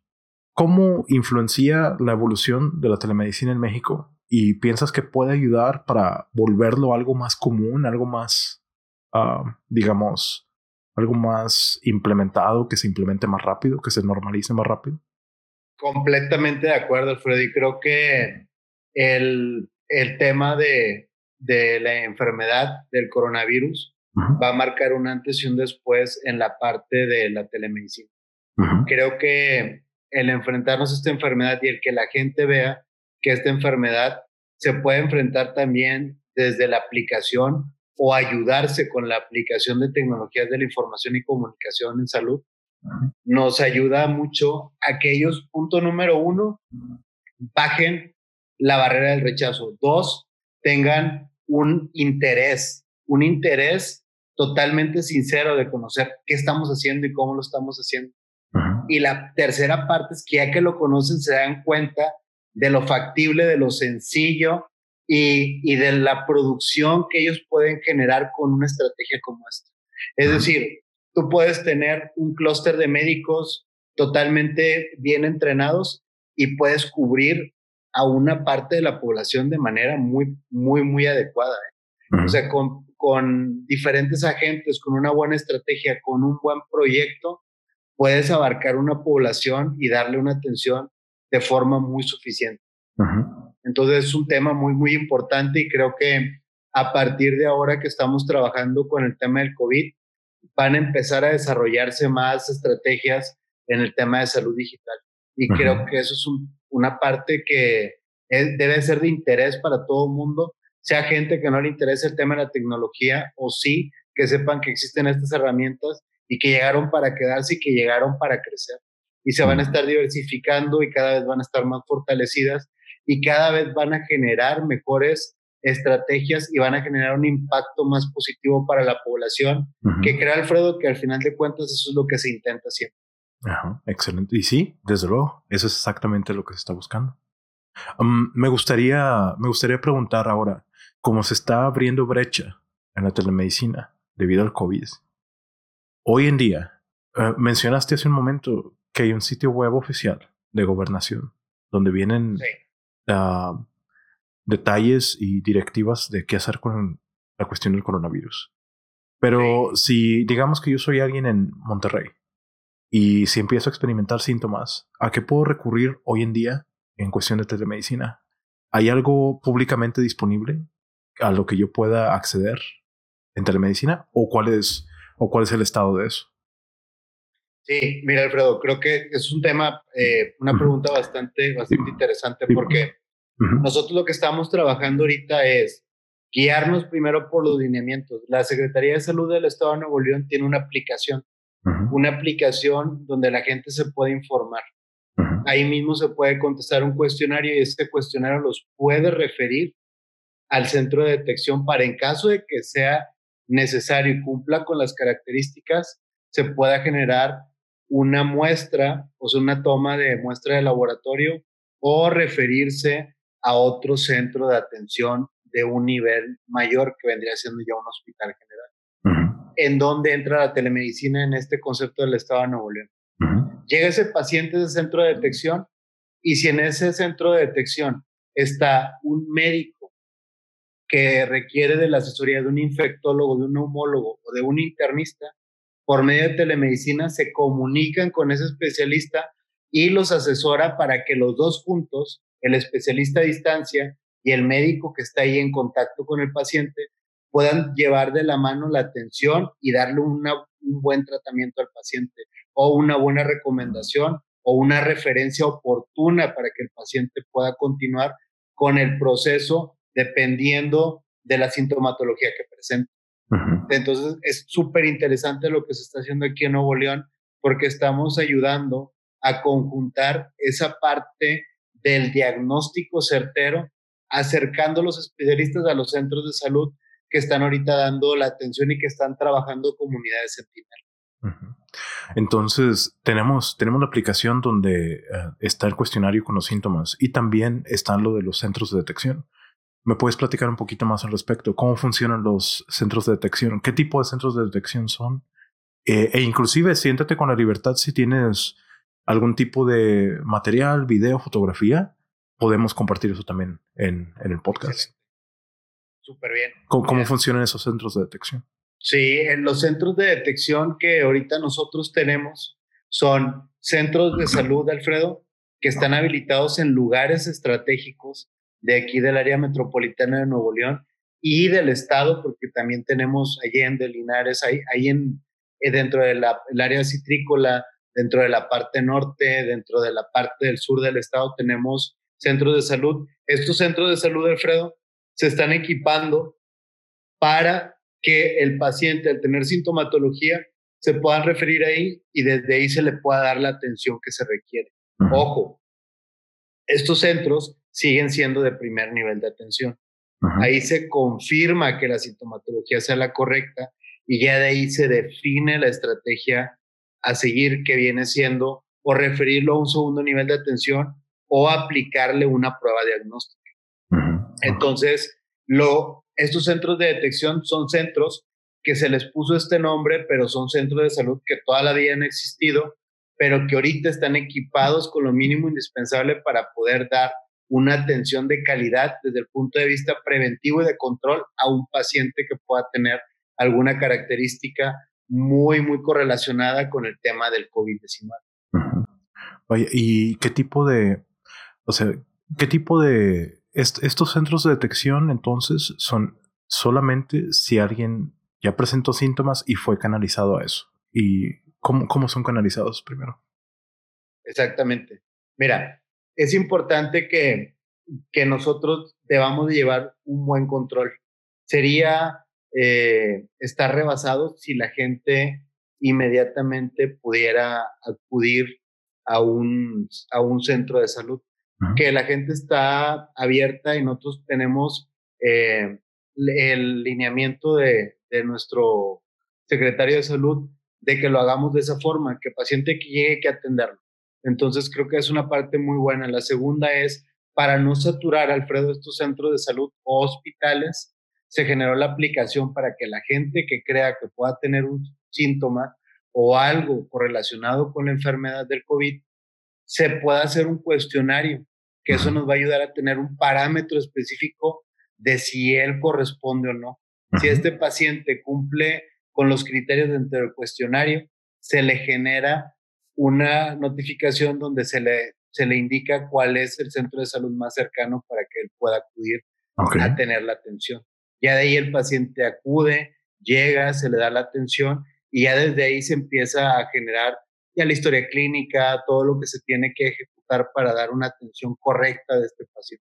¿Cómo influencia la evolución de la telemedicina en México? ¿Y piensas que puede ayudar para volverlo algo más común, algo más, ah, digamos, algo más implementado, que se implemente más rápido, que se normalice más rápido? Completamente de acuerdo, Freddy. Creo que el, el tema de, de la enfermedad del coronavirus va a marcar un antes y un después en la parte de la telemedicina. Creo que el enfrentarnos a esta enfermedad y el que la gente vea que esta enfermedad se puede enfrentar también desde la aplicación o ayudarse con la aplicación de tecnologías de la información y comunicación en salud, nos ayuda mucho a que ellos, punto número uno, bajen la barrera del rechazo. Dos, tengan un interés, un interés totalmente sincero de conocer qué estamos haciendo y cómo lo estamos haciendo. Y la tercera parte es que ya que lo conocen se dan cuenta de lo factible, de lo sencillo y, y de la producción que ellos pueden generar con una estrategia como esta. Es decir, tú puedes tener un clúster de médicos totalmente bien entrenados y puedes cubrir a una parte de la población de manera muy, muy, muy adecuada. ¿eh? O sea, con, con diferentes agentes, con una buena estrategia, con un buen proyecto, puedes abarcar una población y darle una atención de forma muy suficiente. Entonces es un tema muy, muy importante y creo que a partir de ahora que estamos trabajando con el tema del COVID, van a empezar a desarrollarse más estrategias en el tema de salud digital. Y creo que eso es una parte que debe ser de interés para todo el mundo, sea gente que no le interese el tema de la tecnología o sí, que sepan que existen estas herramientas y que llegaron para quedarse y que llegaron para crecer. Y se van a estar diversificando y cada vez van a estar más fortalecidas y cada vez van a generar mejores estrategias y van a generar un impacto más positivo para la población, que crea Alfredo que al final de cuentas eso es lo que se intenta siempre. Ajá, excelente. Y sí, desde luego, eso es exactamente lo que se está buscando. me, gustaría, me gustaría preguntar ahora, ¿cómo se está abriendo brecha en la telemedicina debido al COVID, hoy en día, eh, mencionaste hace un momento que hay un sitio web oficial de gobernación donde vienen ah, detalles y directivas de qué hacer con la cuestión del coronavirus. Pero si digamos que yo soy alguien en Monterrey y si empiezo a experimentar síntomas, ¿a qué puedo recurrir hoy en día en cuestión de telemedicina? ¿Hay algo públicamente disponible a lo que yo pueda acceder en telemedicina? ¿O cuál es, o cuál es el estado de eso? Sí, mira, Alfredo, creo que es un tema, eh, una pregunta bastante, bastante interesante porque nosotros lo que estamos trabajando ahorita es guiarnos primero por los lineamientos. La Secretaría de Salud del Estado de Nuevo León tiene una aplicación una aplicación donde la gente se puede informar. Ahí mismo se puede contestar un cuestionario y este cuestionario los puede referir al centro de detección para en caso de que sea necesario y cumpla con las características, se pueda generar una muestra, o sea, una toma de muestra de laboratorio o referirse a otro centro de atención de un nivel mayor que vendría siendo ya un hospital general. En dónde entra la telemedicina en este concepto del Estado de Nuevo León. Llega ese paciente de centro de detección y si en ese centro de detección está un médico que requiere de la asesoría de un infectólogo, de un neumólogo o de un internista, por medio de telemedicina se comunican con ese especialista y los asesora para que los dos juntos, el especialista a distancia y el médico que está ahí en contacto con el paciente, puedan llevar de la mano la atención y darle un buen tratamiento al paciente o una buena recomendación o una referencia oportuna para que el paciente pueda continuar con el proceso dependiendo de la sintomatología que presenta. Entonces es súper interesante lo que se está haciendo aquí en Nuevo León porque estamos ayudando a conjuntar esa parte del diagnóstico certero, acercando a los especialistas a los centros de salud que están ahorita dando la atención y que están trabajando comunidades sentinel. Entonces, tenemos, tenemos la aplicación donde eh, está el cuestionario con los síntomas y también están lo de los centros de detección. ¿Me puedes platicar un poquito más al respecto? ¿Cómo funcionan los centros de detección? ¿Qué tipo de centros de detección son? Eh, e inclusive siéntate con la libertad si tienes algún tipo de material, video, fotografía, podemos compartir eso también en, en el podcast súper bien. ¿Cómo, funcionan esos centros de detección? Sí, en los centros de detección que ahorita nosotros tenemos son centros de salud, Alfredo, que están habilitados en lugares estratégicos de aquí del área metropolitana de Nuevo León y del estado, porque también tenemos Allende, Linares, ahí, ahí en, eh, dentro del área citrícola, dentro de la parte norte, dentro de la parte del sur del estado, tenemos centros de salud. Estos centros de salud, Alfredo, se están equipando para que el paciente, al tener sintomatología, se puedan referir ahí y desde ahí se le pueda dar la atención que se requiere. Ojo, estos centros siguen siendo de primer nivel de atención. Ahí se confirma que la sintomatología sea la correcta y ya de ahí se define la estrategia a seguir que viene siendo o referirlo a un segundo nivel de atención o aplicarle una prueba diagnóstica. Entonces, lo, estos centros de detección son centros que se les puso este nombre, pero son centros de salud que toda la vida han existido, pero que ahorita están equipados con lo mínimo indispensable para poder dar una atención de calidad desde el punto de vista preventivo y de control a un paciente que pueda tener alguna característica muy, muy correlacionada con el tema del COVID-19. Oye, ¿y qué tipo de, o sea, qué tipo de, estos centros de detección entonces son solamente si alguien ya presentó síntomas y fue canalizado a eso? ¿Y cómo, cómo son canalizados primero? Exactamente. Mira, es importante que, que nosotros debamos llevar un buen control. Sería eh, estar rebasado si la gente inmediatamente pudiera acudir a un, a un centro de salud. Que la gente está abierta y nosotros tenemos eh, el lineamiento de, de, nuestro secretario de salud de que lo hagamos de esa forma, que el paciente que llegue que atenderlo. Entonces creo que es una parte muy buena. La segunda es para no saturar, Alfredo, estos centros de salud o hospitales, se generó la aplicación para que la gente que crea que pueda tener un síntoma o algo correlacionado con la enfermedad del COVID, se pueda hacer un cuestionario, que eso nos va a ayudar a tener un parámetro específico de si él corresponde o no. Si este paciente cumple con los criterios dentro del cuestionario, se le genera una notificación donde se le, se le indica cuál es el centro de salud más cercano para que él pueda acudir a tener la atención. Ya de ahí el paciente acude, llega, se le da la atención y ya desde ahí se empieza a generar ya la historia clínica, todo lo que se tiene que ejecutar para dar una atención correcta de este paciente.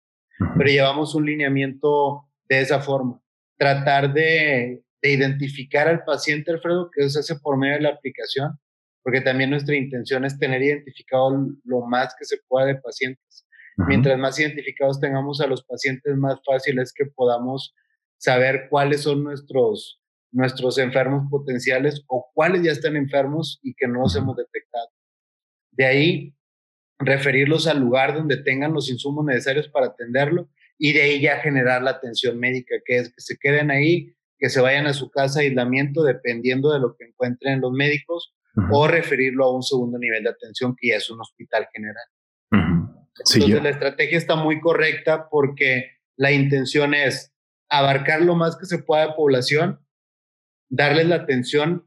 Pero llevamos un lineamiento de esa forma. Tratar de, identificar al paciente, Alfredo, que se hace por medio de la aplicación, porque también nuestra intención es tener identificado lo más que se pueda de pacientes. Mientras más identificados tengamos a los pacientes, más fácil es que podamos saber cuáles son nuestros, nuestros enfermos potenciales o cuáles ya están enfermos y que no los hemos detectado. De ahí, referirlos al lugar donde tengan los insumos necesarios para atenderlo y de ahí ya generar la atención médica, que es que se queden ahí, que se vayan a su casa de aislamiento dependiendo de lo que encuentren los médicos o referirlo a un segundo nivel de atención que ya es un hospital general. Entonces la estrategia está muy correcta porque la intención es abarcar lo más que se pueda de población, darles la atención,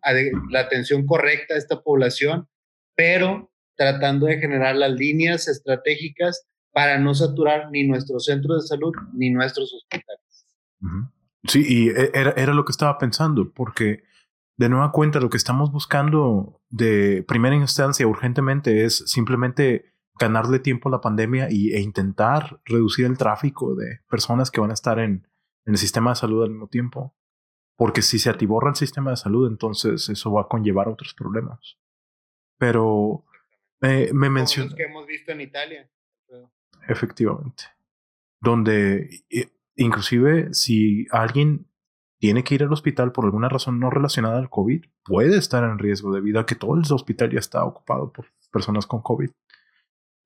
la atención correcta a esta población, pero tratando de generar las líneas estratégicas para no saturar ni nuestros centros de salud ni nuestros hospitales. Sí, y e, era, era lo que estaba pensando, porque de nueva cuenta lo que estamos buscando de primera instancia urgentemente es simplemente ganarle tiempo a la pandemia y, e intentar reducir el tráfico de personas que van a estar en, en el sistema de salud al mismo tiempo. Porque si se atiborra el sistema de salud, entonces eso va a conllevar otros problemas. Pero me mencionó. que hemos visto en Italia. Efectivamente. Donde, inclusive, si alguien tiene que ir al hospital por alguna razón no relacionada al COVID, puede estar en riesgo debido a que todo el hospital ya está ocupado por personas con COVID.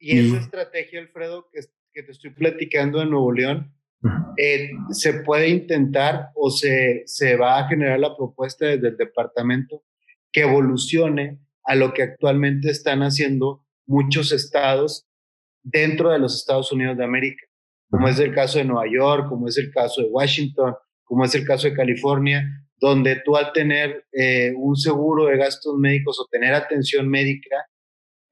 Y, esa estrategia, Alfredo, que, que te estoy platicando en Nuevo León, eh, se puede intentar o se, se va a generar la propuesta desde el departamento que evolucione a lo que actualmente están haciendo muchos estados dentro de los Estados Unidos de América, como es el caso de Nueva York, como es el caso de Washington, como es el caso de California, donde tú al tener eh, un seguro de gastos médicos o tener atención médica,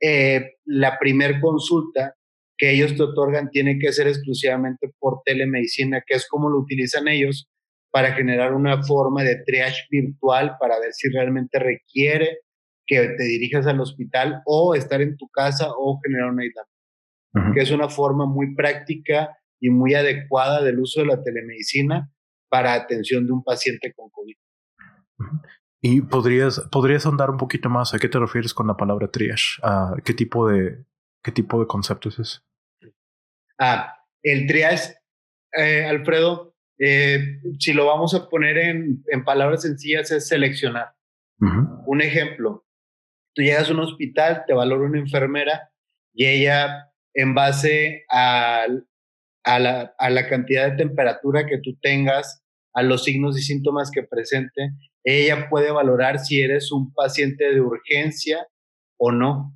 eh, la primer consulta que ellos te otorgan tiene que ser exclusivamente por telemedicina, que es como lo utilizan ellos para generar una forma de triage virtual para ver si realmente requiere que te dirijas al hospital o estar en tu casa o generar una aislamiento, que es una forma muy práctica y muy adecuada del uso de la telemedicina para atención de un paciente con COVID. ¿Y podrías, podrías andar un poquito más a qué te refieres con la palabra triage? ¿A qué tipo de, qué tipo de concepto es ese? Ah, el triage, eh, Alfredo, eh, si lo vamos a poner en, palabras sencillas, es seleccionar. Un ejemplo, tú llegas a un hospital, te valora una enfermera y ella, en base a, a, la, a la cantidad de temperatura que tú tengas, a los signos y síntomas que presente, ella puede valorar si eres un paciente de urgencia o no.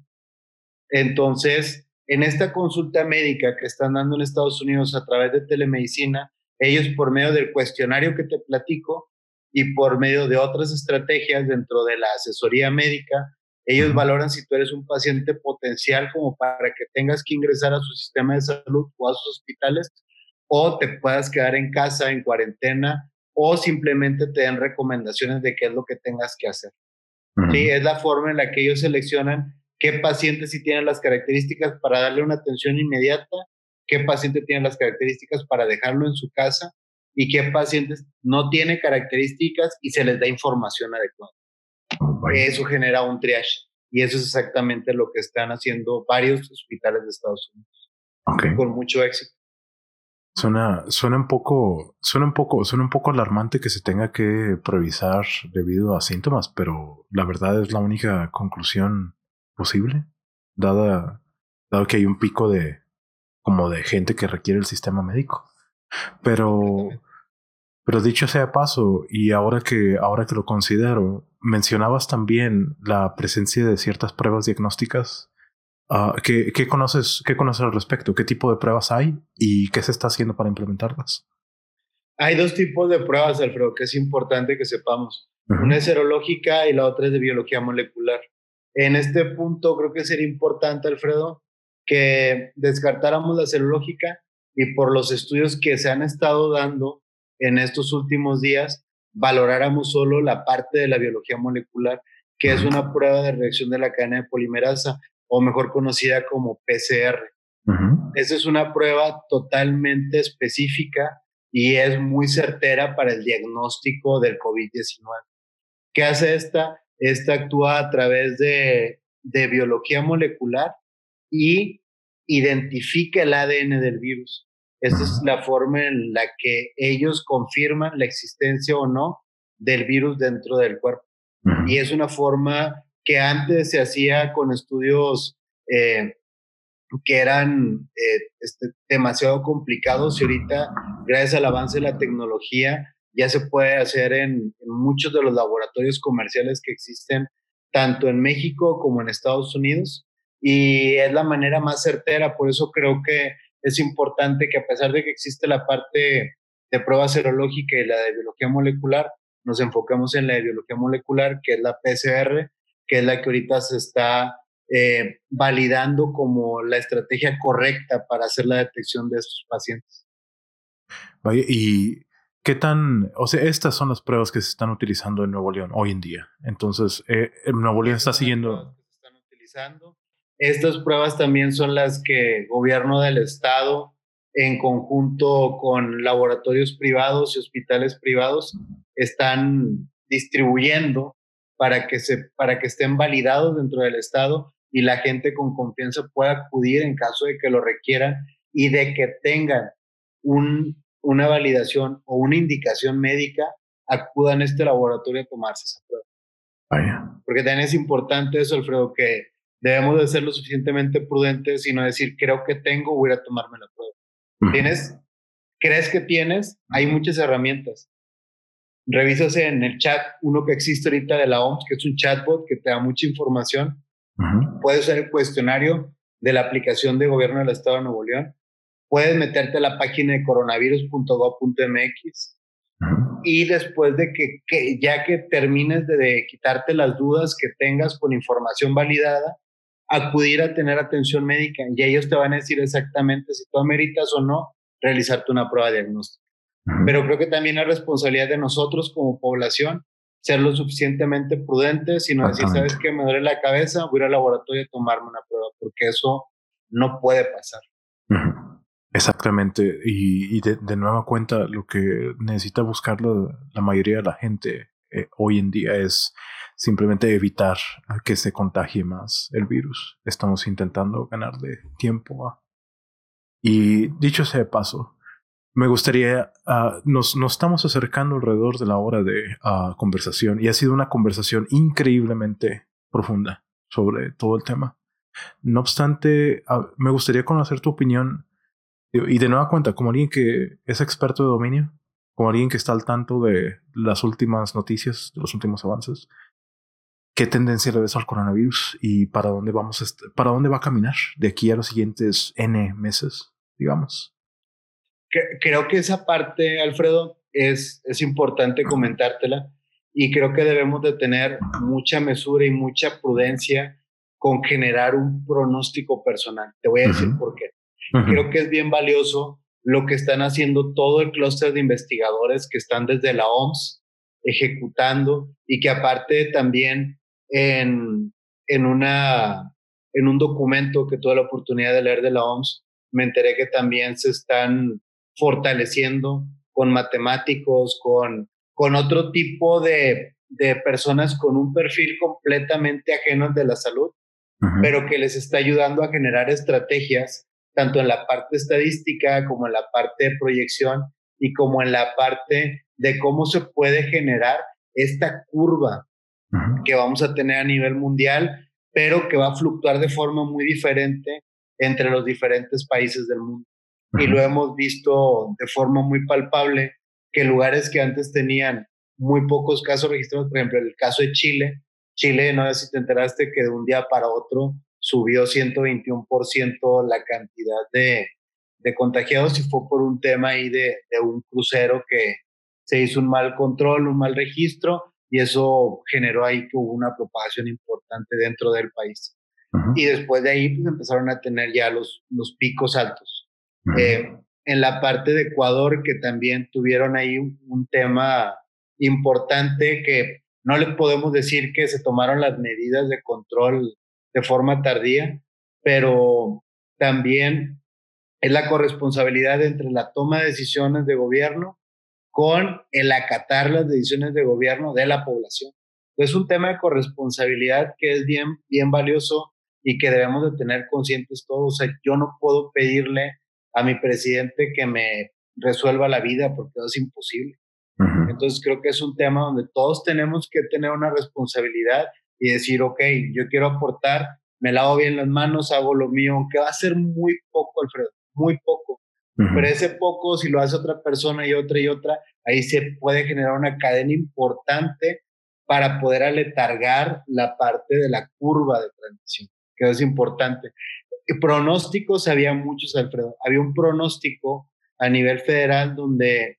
Entonces, en esta consulta médica que están dando en Estados Unidos a través de telemedicina, ellos por medio del cuestionario que te platico y por medio de otras estrategias dentro de la asesoría médica, ellos valoran si tú eres un paciente potencial como para que tengas que ingresar a su sistema de salud o a sus hospitales o te puedas quedar en casa en cuarentena o simplemente te den recomendaciones de qué es lo que tengas que hacer. Sí, es la forma en la que ellos seleccionan qué pacientes sí tienen las características para darle una atención inmediata, qué paciente tiene las características para dejarlo en su casa y qué pacientes no tiene características y se les da información adecuada. Eso genera un triage y eso es exactamente lo que están haciendo varios hospitales de Estados Unidos. Con mucho éxito. Suena, suena un poco, suena un poco, suena un poco alarmante que se tenga que previsar debido a síntomas, pero la verdad es la única conclusión posible, dada, dado que hay un pico de como de gente que requiere el sistema médico. Pero, pero dicho sea paso, y ahora que, ahora que lo considero, mencionabas también la presencia de ciertas pruebas diagnósticas Uh, ¿qué, ¿qué, conoces, ¿Qué conoces al respecto? ¿Qué tipo de pruebas hay y qué se está haciendo para implementarlas? Hay dos tipos de pruebas, Alfredo, que es importante que sepamos. Una es serológica y la otra es de biología molecular. En este punto creo que sería importante, Alfredo, que descartáramos la serológica y por los estudios que se han estado dando en estos últimos días, valoráramos solo la parte de la biología molecular, que es una prueba de reacción de la cadena de polimerasa o mejor conocida como PCR. Esa es una prueba totalmente específica y es muy certera para el diagnóstico del COVID-19. ¿Qué hace esta? Esta actúa a través de, de biología molecular y identifica el ADN del virus. Esta es la forma en la que ellos confirman la existencia o no del virus dentro del cuerpo. Y es una forma que antes se hacía con estudios eh, que eran eh, este, demasiado complicados y ahorita, gracias al avance de la tecnología, ya se puede hacer en, muchos de los laboratorios comerciales que existen, tanto en México como en Estados Unidos, y es la manera más certera, por eso creo que es importante que a pesar de que existe la parte de prueba serológica y la de biología molecular, nos enfoquemos en la de biología molecular, que es la PCR, que es la que ahorita se está eh, validando como la estrategia correcta para hacer la detección de estos pacientes. Vaya, ¿y qué tan, o sea, estas son las pruebas que se están utilizando en Nuevo León hoy en día? Entonces, eh, Nuevo León está siguiendo... Se están utilizando. Estas pruebas también son las que el gobierno del estado, en conjunto con laboratorios privados y hospitales privados, están distribuyendo para que, se, para que estén validados dentro del Estado y la gente con confianza pueda acudir en caso de que lo requieran y de que tengan un, una validación o una indicación médica, acudan a este laboratorio a tomarse esa prueba. Porque también es importante eso, Alfredo, que debemos de ser lo suficientemente prudentes y no decir, creo que tengo, voy a tomarme la prueba. ¿Tienes? ¿Crees que tienes? Hay muchas herramientas revisas en el chat, uno que existe ahorita de la OMS, que es un chatbot que te da mucha información. Puedes usar el cuestionario de la aplicación de gobierno del Estado de Nuevo León. Puedes meterte a la página de coronavirus.gov.mx. Y después de que, ya que termines de, quitarte las dudas que tengas con información validada, acudir a tener atención médica y ellos te van a decir exactamente si tú ameritas o no realizarte una prueba Pero creo que también es responsabilidad de nosotros como población ser lo suficientemente prudentes y no decir, ¿sabes qué? Me duele la cabeza, voy al laboratorio a tomarme una prueba, porque eso no puede pasar. Exactamente. Y, de, nueva cuenta, lo que necesita buscar la, mayoría de la gente eh, hoy en día es simplemente evitar que se contagie más el virus. Estamos intentando ganarle tiempo Y dicho sea de paso, me gustaría, uh, nos, estamos acercando alrededor de la hora de uh, conversación y ha sido una conversación increíblemente profunda sobre todo el tema. No obstante, uh, me gustaría conocer tu opinión y de nueva cuenta, como alguien que es experto de dominio, como alguien que está al tanto de las últimas noticias, de los últimos avances, ¿qué tendencia le ves al coronavirus y para dónde vamos, para dónde va a caminar de aquí a los siguientes N meses, digamos? Creo que esa parte, Alfredo, es, es importante comentártela y creo que debemos de tener mucha mesura y mucha prudencia con generar un pronóstico personal. Te voy a decir por qué. Creo que es bien valioso lo que están haciendo todo el clúster de investigadores que están desde la OMS ejecutando y que aparte también en, en, una, en un documento que tuve la oportunidad de leer de la OMS, me enteré que también se están fortaleciendo con matemáticos, con con otro tipo de, personas con un perfil completamente ajeno al de la salud, pero que les está ayudando a generar estrategias, tanto en la parte estadística como en la parte de proyección y como en la parte de cómo se puede generar esta curva que vamos a tener a nivel mundial, pero que va a fluctuar de forma muy diferente entre los diferentes países del mundo. Y lo hemos visto de forma muy palpable que lugares que antes tenían muy pocos casos registrados, por ejemplo, el caso de Chile, Chile, no sé si te enteraste que de un día para otro subió 121% la cantidad de, de, contagiados y fue por un tema ahí de, de, un crucero que se hizo un mal control, un mal registro y eso generó ahí que hubo una propagación importante dentro del país. Y después de ahí pues empezaron a tener ya los, los picos altos en la parte de Ecuador, que también tuvieron ahí un, tema importante que no le podemos decir que se tomaron las medidas de control de forma tardía, pero también es la corresponsabilidad entre la toma de decisiones de gobierno con el acatar las decisiones de gobierno de la población. Es un tema de corresponsabilidad que es bien, bien valioso y que debemos de tener conscientes todos. O sea, yo no puedo pedirle a mi presidente que me resuelva la vida porque es imposible. Entonces creo que es un tema donde todos tenemos que tener una responsabilidad y decir, ok, yo quiero aportar, me lavo bien las manos, hago lo mío, aunque va a ser muy poco, Alfredo, muy poco. Pero ese poco, si lo hace otra persona y otra y otra, ahí se puede generar una cadena importante para poder aletargar la parte de la curva de transición, que es importante pronósticos había muchos, Alfredo. Había un pronóstico a nivel federal donde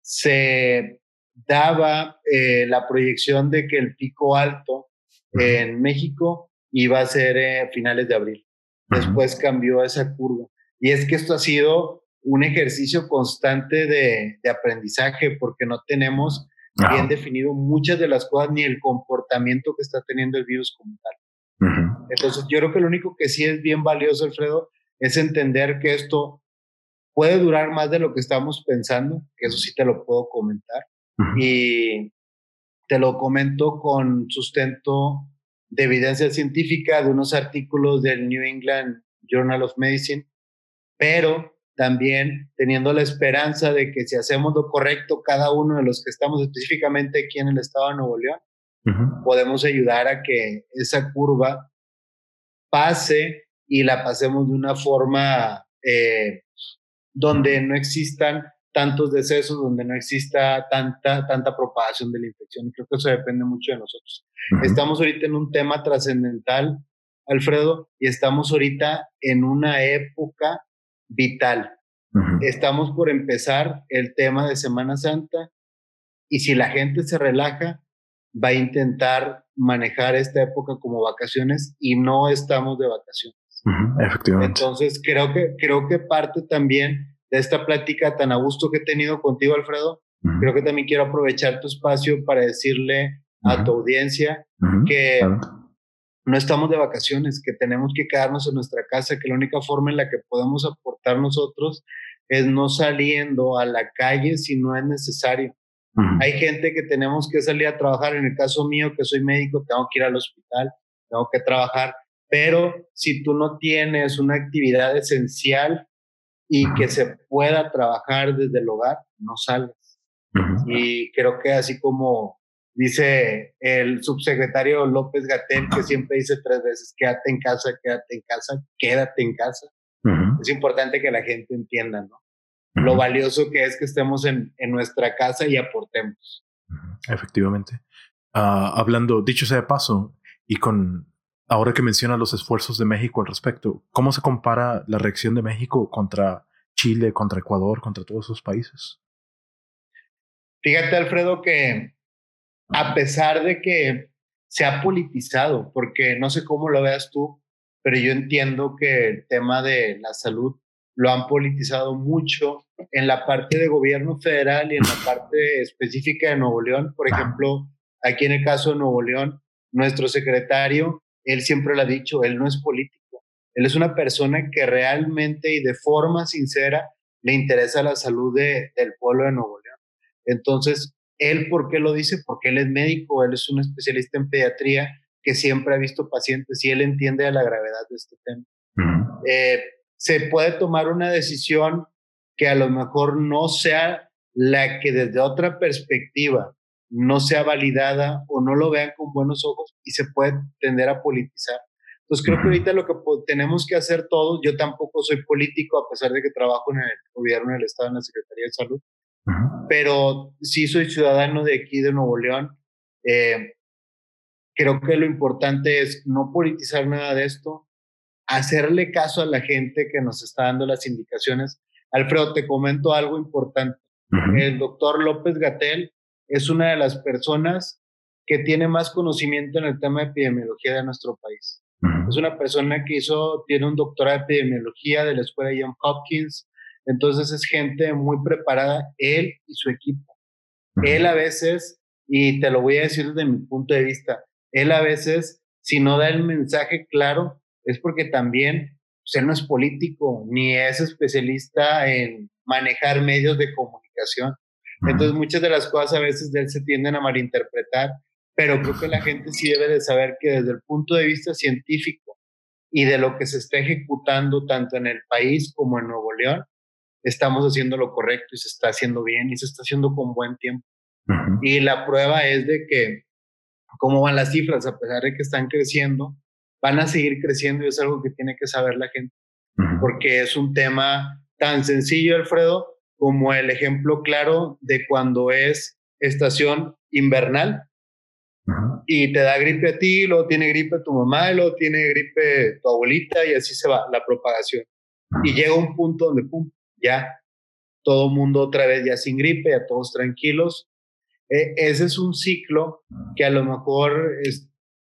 se daba eh, la proyección de que el pico alto en México iba a ser eh, finales de abril. Después cambió esa curva. Y es que esto ha sido un ejercicio constante de, aprendizaje porque no tenemos bien definido muchas de las cosas ni el comportamiento que está teniendo el virus como tal. Entonces, yo creo que lo único que sí es bien valioso, Alfredo, es entender que esto puede durar más de lo que estamos pensando, que eso sí te lo puedo comentar. Y te lo comento con sustento de evidencia científica de unos artículos del New England Journal of Medicine, pero también teniendo la esperanza de que si hacemos lo correcto cada uno de los que estamos específicamente aquí en el estado de Nuevo León, podemos ayudar a que esa curva pase y la pasemos de una forma eh, donde no existan tantos decesos, donde no exista tanta, tanta propagación de la infección. Y creo que eso depende mucho de nosotros. Estamos ahorita en un tema trascendental, Alfredo, y estamos ahorita en una época vital. Estamos por empezar el tema de Semana Santa y si la gente se relaja, va a intentar manejar esta época como vacaciones y no estamos de vacaciones. efectivamente. Entonces, creo que, creo que parte también de esta plática tan a gusto que he tenido contigo, Alfredo, creo que también quiero aprovechar tu espacio para decirle a tu audiencia que no estamos de vacaciones, que tenemos que quedarnos en nuestra casa, que la única forma en la que podemos aportar nosotros es no saliendo a la calle si no es necesario. Hay gente que tenemos que salir a trabajar. En el caso mío, que soy médico, tengo que ir al hospital, tengo que trabajar. Pero si tú no tienes una actividad esencial y que se pueda trabajar desde el hogar, no salgas. Y creo que así como dice el subsecretario López Gatel, que siempre dice tres veces, quédate en casa, quédate en casa, quédate en casa. Es importante que la gente entienda, ¿no? Lo valioso que es que estemos en, en nuestra casa y aportemos. Efectivamente. Ah, hablando, dicho sea de paso, y con ahora que menciona los esfuerzos de México al respecto, ¿cómo se compara la reacción de México contra Chile, contra Ecuador, contra todos esos países? Fíjate, Alfredo, que a pesar de que se ha politizado, porque no sé cómo lo veas tú, pero yo entiendo que el tema de la salud lo han politizado mucho en la parte de gobierno federal y en la parte específica de Nuevo León. Por ejemplo, aquí en el caso de Nuevo León, nuestro secretario, él siempre lo ha dicho, él no es político, él es una persona que realmente y de forma sincera le interesa la salud de, del pueblo de Nuevo León. Entonces, él, ¿por qué lo dice? Porque él es médico, él es un especialista en pediatría que siempre ha visto pacientes y él entiende la gravedad de este tema. eh, se puede tomar una decisión que a lo mejor no sea la que desde otra perspectiva no sea validada o no lo vean con buenos ojos y se puede tender a politizar. Entonces creo que ahorita lo que tenemos que hacer todos, yo tampoco soy político a pesar de que trabajo en el gobierno del Estado en la Secretaría de Salud, pero sí soy ciudadano de aquí de Nuevo León. Eh, creo que lo importante es no politizar nada de esto, hacerle caso a la gente que nos está dando las indicaciones. Alfredo, te comento algo importante. El doctor López Gatel es una de las personas que tiene más conocimiento en el tema de epidemiología de nuestro país. Es una persona que hizo, tiene un doctorado de epidemiología de la escuela John Hopkins, entonces es gente muy preparada, él y su equipo. Él a veces, y te lo voy a decir desde mi punto de vista, él a veces, si no da el mensaje claro, es porque también pues, él no es político ni es especialista en manejar medios de comunicación. Entonces muchas de las cosas a veces de él se tienden a malinterpretar, pero creo que la gente sí debe de saber que desde el punto de vista científico y de lo que se está ejecutando tanto en el país como en Nuevo León, estamos haciendo lo correcto y se está haciendo bien y se está haciendo con buen tiempo. Y la prueba es de que cómo van las cifras, a pesar de que están creciendo, van a seguir creciendo y es algo que tiene que saber la gente, porque es un tema tan sencillo, Alfredo, como el ejemplo claro de cuando es estación invernal y te da gripe a ti, luego tiene gripe tu mamá, luego tiene gripe tu abuelita y así se va la propagación. Y llega un punto donde, pum, ya todo mundo otra vez ya sin gripe, ya todos tranquilos. E, ese es un ciclo que a lo mejor es,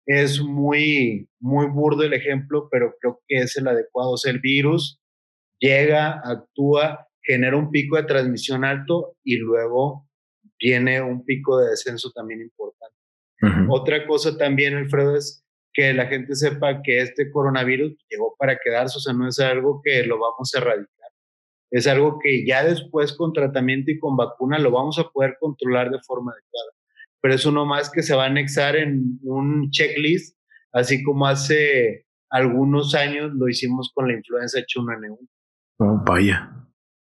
es muy, muy burdo el ejemplo, pero creo que es el adecuado. O sea, el virus llega, actúa genera un pico de transmisión alto y luego viene un pico de descenso también importante. Otra cosa también, Alfredo, es que la gente sepa que este coronavirus llegó para quedarse, o sea, no es algo que lo vamos a erradicar. Es algo que ya después con tratamiento y con vacuna lo vamos a poder controlar de forma adecuada. Pero eso no más que se va a anexar en un checklist, así como hace algunos años lo hicimos con la influenza H1N1. Oh, vaya.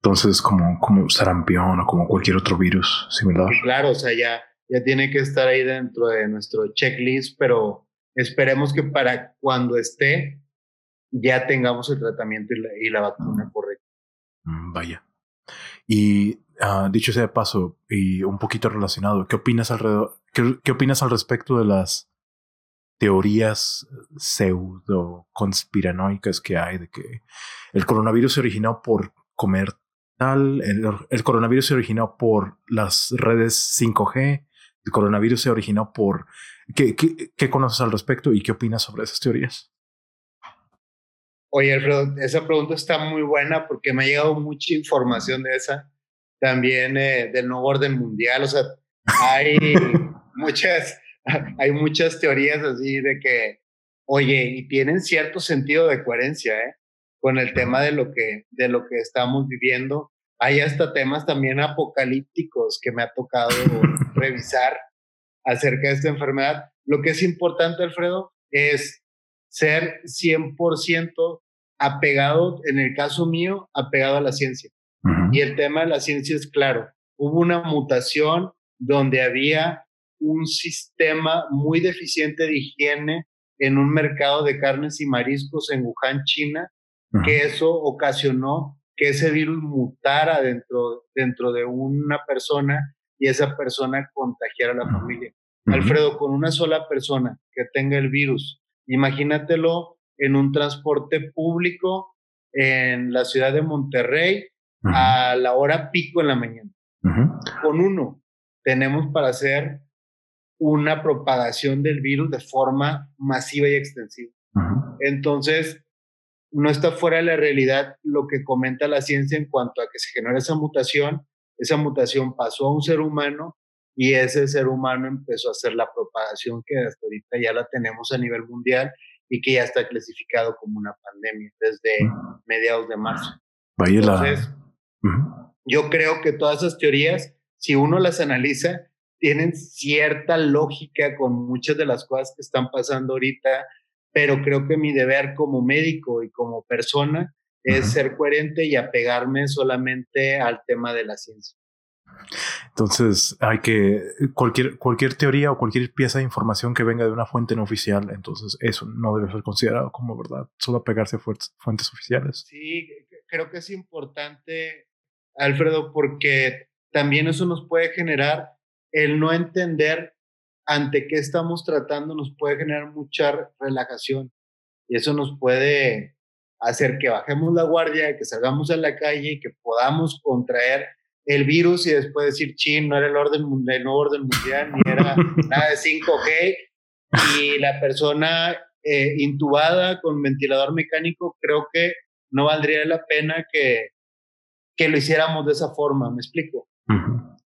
Entonces, como, como sarampión o como cualquier otro virus similar. Claro, o sea, ya, ya tiene que estar ahí dentro de nuestro checklist, pero esperemos que para cuando esté ya tengamos el tratamiento y la, vacuna correcta. Mm, vaya. Y uh, dicho sea de paso, y un poquito relacionado, ¿qué opinas alrededor, qué, opinas al respecto de las teorías pseudo conspiranoicas que hay de que el coronavirus se originó por comer el, coronavirus se originó por las redes 5G, el coronavirus se originó por... ¿Qué, qué, conoces al respecto y qué opinas sobre esas teorías? Oye, esa pregunta está muy buena porque me ha llegado mucha información de esa, también eh, del nuevo orden mundial, o sea, hay muchas, hay muchas teorías así de que, oye, y tienen cierto sentido de coherencia, ¿eh? con el tema de lo que, de lo que estamos viviendo. Hay hasta temas también apocalípticos que me ha tocado revisar acerca de esta enfermedad. Lo que es importante, Alfredo, es ser 100% apegado, en el caso mío, apegado a la ciencia. Y el tema de la ciencia es claro. Hubo una mutación donde había un sistema muy deficiente de higiene en un mercado de carnes y mariscos en Wuhan, China, que eso ocasionó que ese virus mutara dentro, dentro de una persona y esa persona contagiara a la familia. Alfredo, con una sola persona que tenga el virus, imagínatelo en un transporte público en la ciudad de Monterrey a la hora pico en la mañana. Con uno tenemos para hacer una propagación del virus de forma masiva y extensiva. Entonces, no está fuera de la realidad lo que comenta la ciencia en cuanto a que se genera esa mutación. Esa mutación pasó a un ser humano y ese ser humano empezó a hacer la propagación que hasta ahorita ya la tenemos a nivel mundial y que ya está clasificado como una pandemia desde mediados de marzo. Entonces, yo creo que todas esas teorías, si uno las analiza, tienen cierta lógica con muchas de las cosas que están pasando ahorita, pero creo que mi deber como médico y como persona es ser coherente y apegarme solamente al tema de la ciencia. Entonces, hay que cualquier cualquier teoría o cualquier pieza de información que venga de una fuente no oficial, entonces eso no debe ser considerado como verdad, solo apegarse a fuentes oficiales. Sí, creo que es importante, Alfredo, porque también eso nos puede generar el no entender ante qué estamos tratando nos puede generar mucha relajación. Y eso nos puede hacer que bajemos la guardia, que salgamos a la calle y que podamos contraer el virus y después decir, chin, no era el orden, el orden mundial, ni era nada de 5G, y la persona eh, intubada con ventilador mecánico, creo que no valdría la pena que, que lo hiciéramos de esa forma, ¿me explico?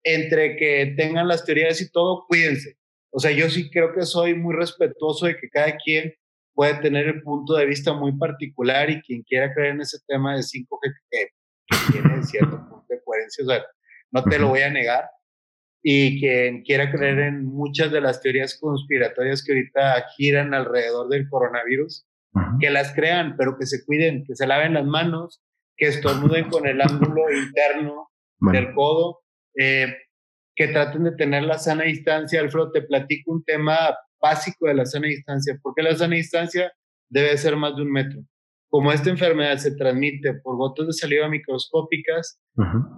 entre que tengan las teorías y todo, cuídense. O sea, yo sí creo que soy muy respetuoso de que cada quien puede tener el punto de vista muy particular y quien quiera creer en ese tema de 5G que, tiene cierto punto de coherencia, o sea, no te lo voy a negar. Y quien quiera creer en muchas de las teorías conspiratorias que ahorita giran alrededor del coronavirus, que las crean, pero que se cuiden, que se laven las manos, que estornuden con el ángulo interno del codo, eh, que traten de tener la sana distancia. Alfredo, te platico un tema básico de la sana distancia. ¿Por qué la sana distancia debe ser más de un metro? Como esta enfermedad se transmite por gotas de saliva microscópicas,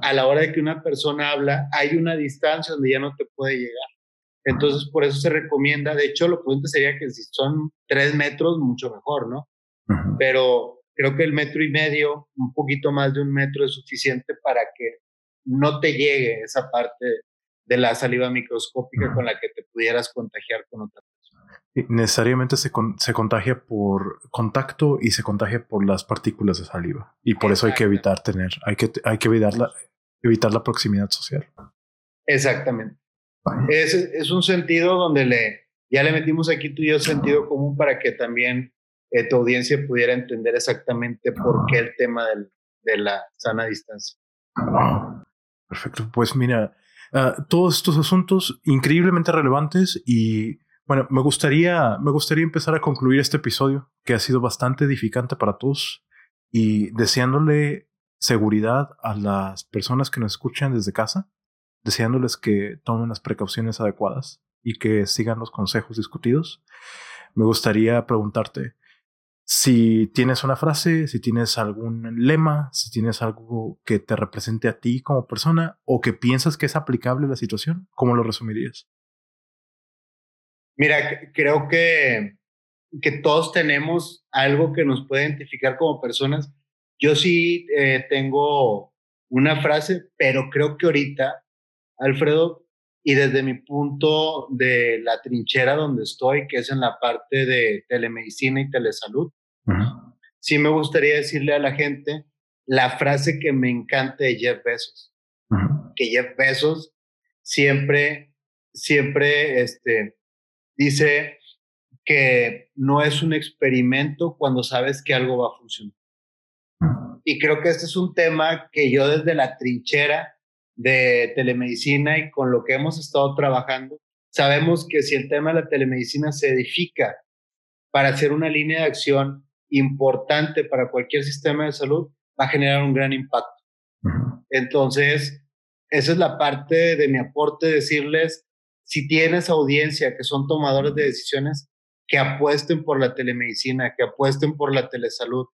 a la hora de que una persona habla, hay una distancia donde ya no te puede llegar. Entonces, por eso se recomienda, de hecho, lo prudente sería que si son tres metros, mucho mejor, ¿no? Pero creo que el metro y medio, un poquito más de un metro es suficiente para que no te llegue esa parte de la saliva microscópica con la que te pudieras contagiar con otra persona. Necesariamente se, se contagia por contacto y se contagia por las partículas de saliva. Y por eso hay que evitar tener, hay que, hay que evitar, la, evitar la proximidad social. Exactamente. Es, es, un sentido donde le, ya le metimos aquí tú y yo sentido común para que también eh, tu audiencia pudiera entender exactamente por qué el tema del, de la sana distancia. Perfecto. Pues mira, ah, todos estos asuntos increíblemente relevantes y bueno, me gustaría, me gustaría empezar a concluir este episodio que ha sido bastante edificante para todos y deseándole seguridad a las personas que nos escuchan desde casa, deseándoles que tomen las precauciones adecuadas y que sigan los consejos discutidos. Me gustaría preguntarte, si tienes una frase, si tienes algún lema, si tienes algo que te represente a ti como persona o que piensas que es aplicable a la situación, ¿cómo lo resumirías? Mira, creo que, que todos tenemos algo que nos puede identificar como personas. Yo sí eh, tengo una frase, pero creo que ahorita, Alfredo, y desde mi punto de la trinchera donde estoy, que es en la parte de telemedicina y telesalud, Sí me gustaría decirle a la gente la frase que me encanta de Jeff Bezos, que Jeff Bezos siempre, siempre este, dice que no es un experimento cuando sabes que algo va a funcionar. Y creo que este es un tema que yo desde la trinchera de telemedicina y con lo que hemos estado trabajando, sabemos que si el tema de la telemedicina se edifica para hacer una línea de acción importante para cualquier sistema de salud, va a generar un gran impacto. Entonces, esa es la parte de mi aporte, decirles, si tienes audiencia que son tomadores de decisiones, que apuesten por la telemedicina, que apuesten por la telesalud,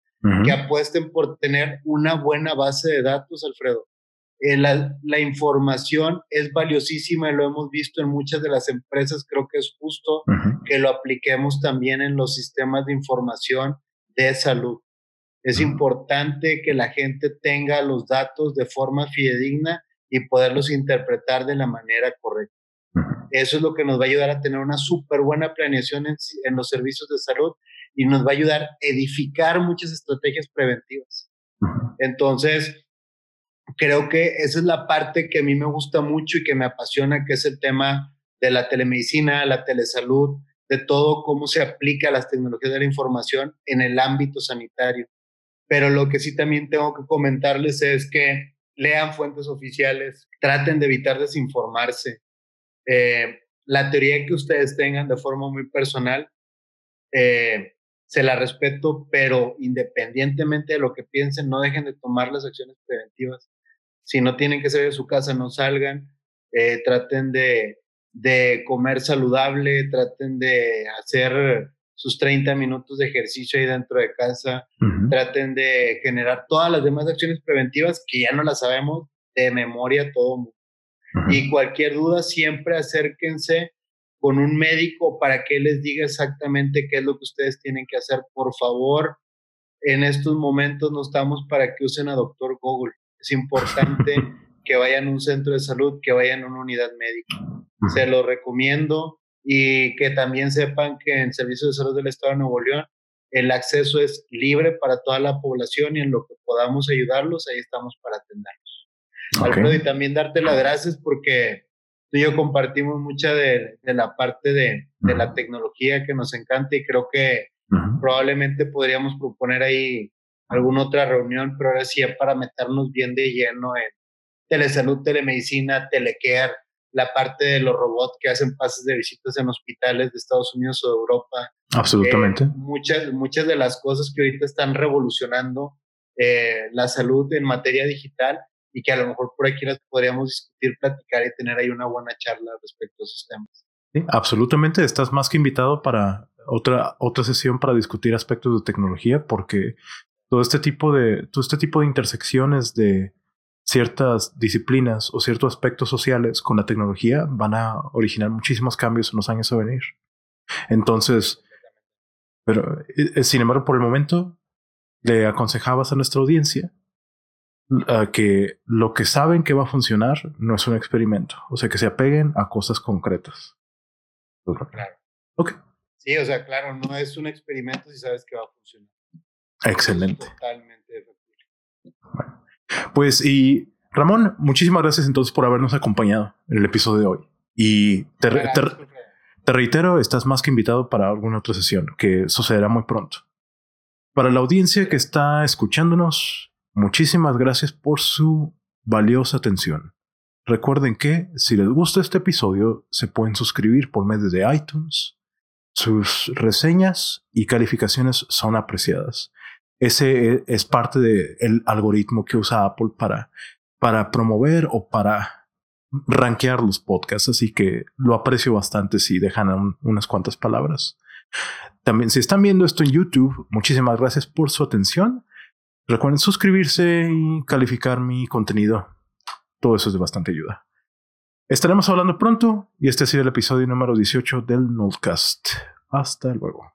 que apuesten por tener una buena base de datos, Alfredo. Eh, la, la, información es valiosísima y lo hemos visto en muchas de las empresas. Creo que es justo que lo apliquemos también en los sistemas de información de salud. Es importante que la gente tenga los datos de forma fidedigna y poderlos interpretar de la manera correcta. Eso es lo que nos va a ayudar a tener una súper buena planeación en, en, los servicios de salud y nos va a ayudar a edificar muchas estrategias preventivas. Entonces, creo que esa es la parte que a mí me gusta mucho y que me apasiona, que es el tema de la telemedicina, la telesalud, de todo cómo se aplica las tecnologías de la información en el ámbito sanitario. Pero lo que sí también tengo que comentarles es que lean fuentes oficiales, traten de evitar desinformarse. Eh, la teoría que ustedes tengan de forma muy personal, eh, se la respeto, pero independientemente de lo que piensen, no dejen de tomar las acciones preventivas. Si no tienen que salir de su casa, no salgan, eh, traten de, de comer saludable, traten de hacer sus 30 minutos de ejercicio ahí dentro de casa, traten de generar todas las demás acciones preventivas que ya no las sabemos de memoria todo mundo. Y cualquier duda, siempre acérquense con un médico para que les diga exactamente qué es lo que ustedes tienen que hacer. Por favor, en estos momentos no estamos para que usen a doctor Google. Es importante que vayan a un centro de salud, que vayan a una unidad médica. Se lo recomiendo y que también sepan que en Servicios de Salud del Estado de Nuevo León el acceso es libre para toda la población y en lo que podamos ayudarlos, ahí estamos para atenderlos. Alfredo, y también darte las gracias porque tú y yo compartimos mucha de, la parte de, la tecnología que nos encanta y creo que probablemente podríamos proponer ahí alguna otra reunión, pero ahora sí para meternos bien de lleno en telesalud, telemedicina, telecare, la parte de los robots que hacen pases de visitas en hospitales de Estados Unidos o de Europa. Absolutamente. Eh, muchas, muchas de las cosas que ahorita están revolucionando eh, la salud en materia digital y que a lo mejor por aquí las podríamos discutir, platicar y tener ahí una buena charla respecto a esos temas. Sí, absolutamente. Estás más que invitado para otra, otra sesión para discutir aspectos de tecnología porque todo este tipo de, todo este tipo de intersecciones de ciertas disciplinas o ciertos aspectos sociales con la tecnología van a originar muchísimos cambios en los años a venir. Entonces, pero eh, eh, sin embargo, por el momento, le aconsejabas a nuestra audiencia que lo que saben que va a funcionar no es un experimento, o sea, que se apeguen a cosas concretas. Claro. Ok. Sí, o sea, claro, no es un experimento si sabes que va a funcionar. Excelente. totalmente efectivo. Bueno. Pues y Ramón, muchísimas gracias entonces por habernos acompañado en el episodio de hoy. Y te, reitero, estás más que invitado para alguna otra sesión que sucederá muy pronto. Para la audiencia que está escuchándonos, muchísimas gracias por su valiosa atención. Recuerden que si les gusta este episodio, se pueden suscribir por medio de iTunes. Sus reseñas y calificaciones son apreciadas. Ese e, es parte del algoritmo que usa Apple para, para promover o para rankear los podcasts, así que lo aprecio bastante si dejan unas cuantas palabras. También si están viendo esto en YouTube, muchísimas gracias por su atención. Recuerden suscribirse y calificar mi contenido. Todo eso es de bastante ayuda. Estaremos hablando pronto y este ha sido el episodio número 18 del Notcast. Hasta luego.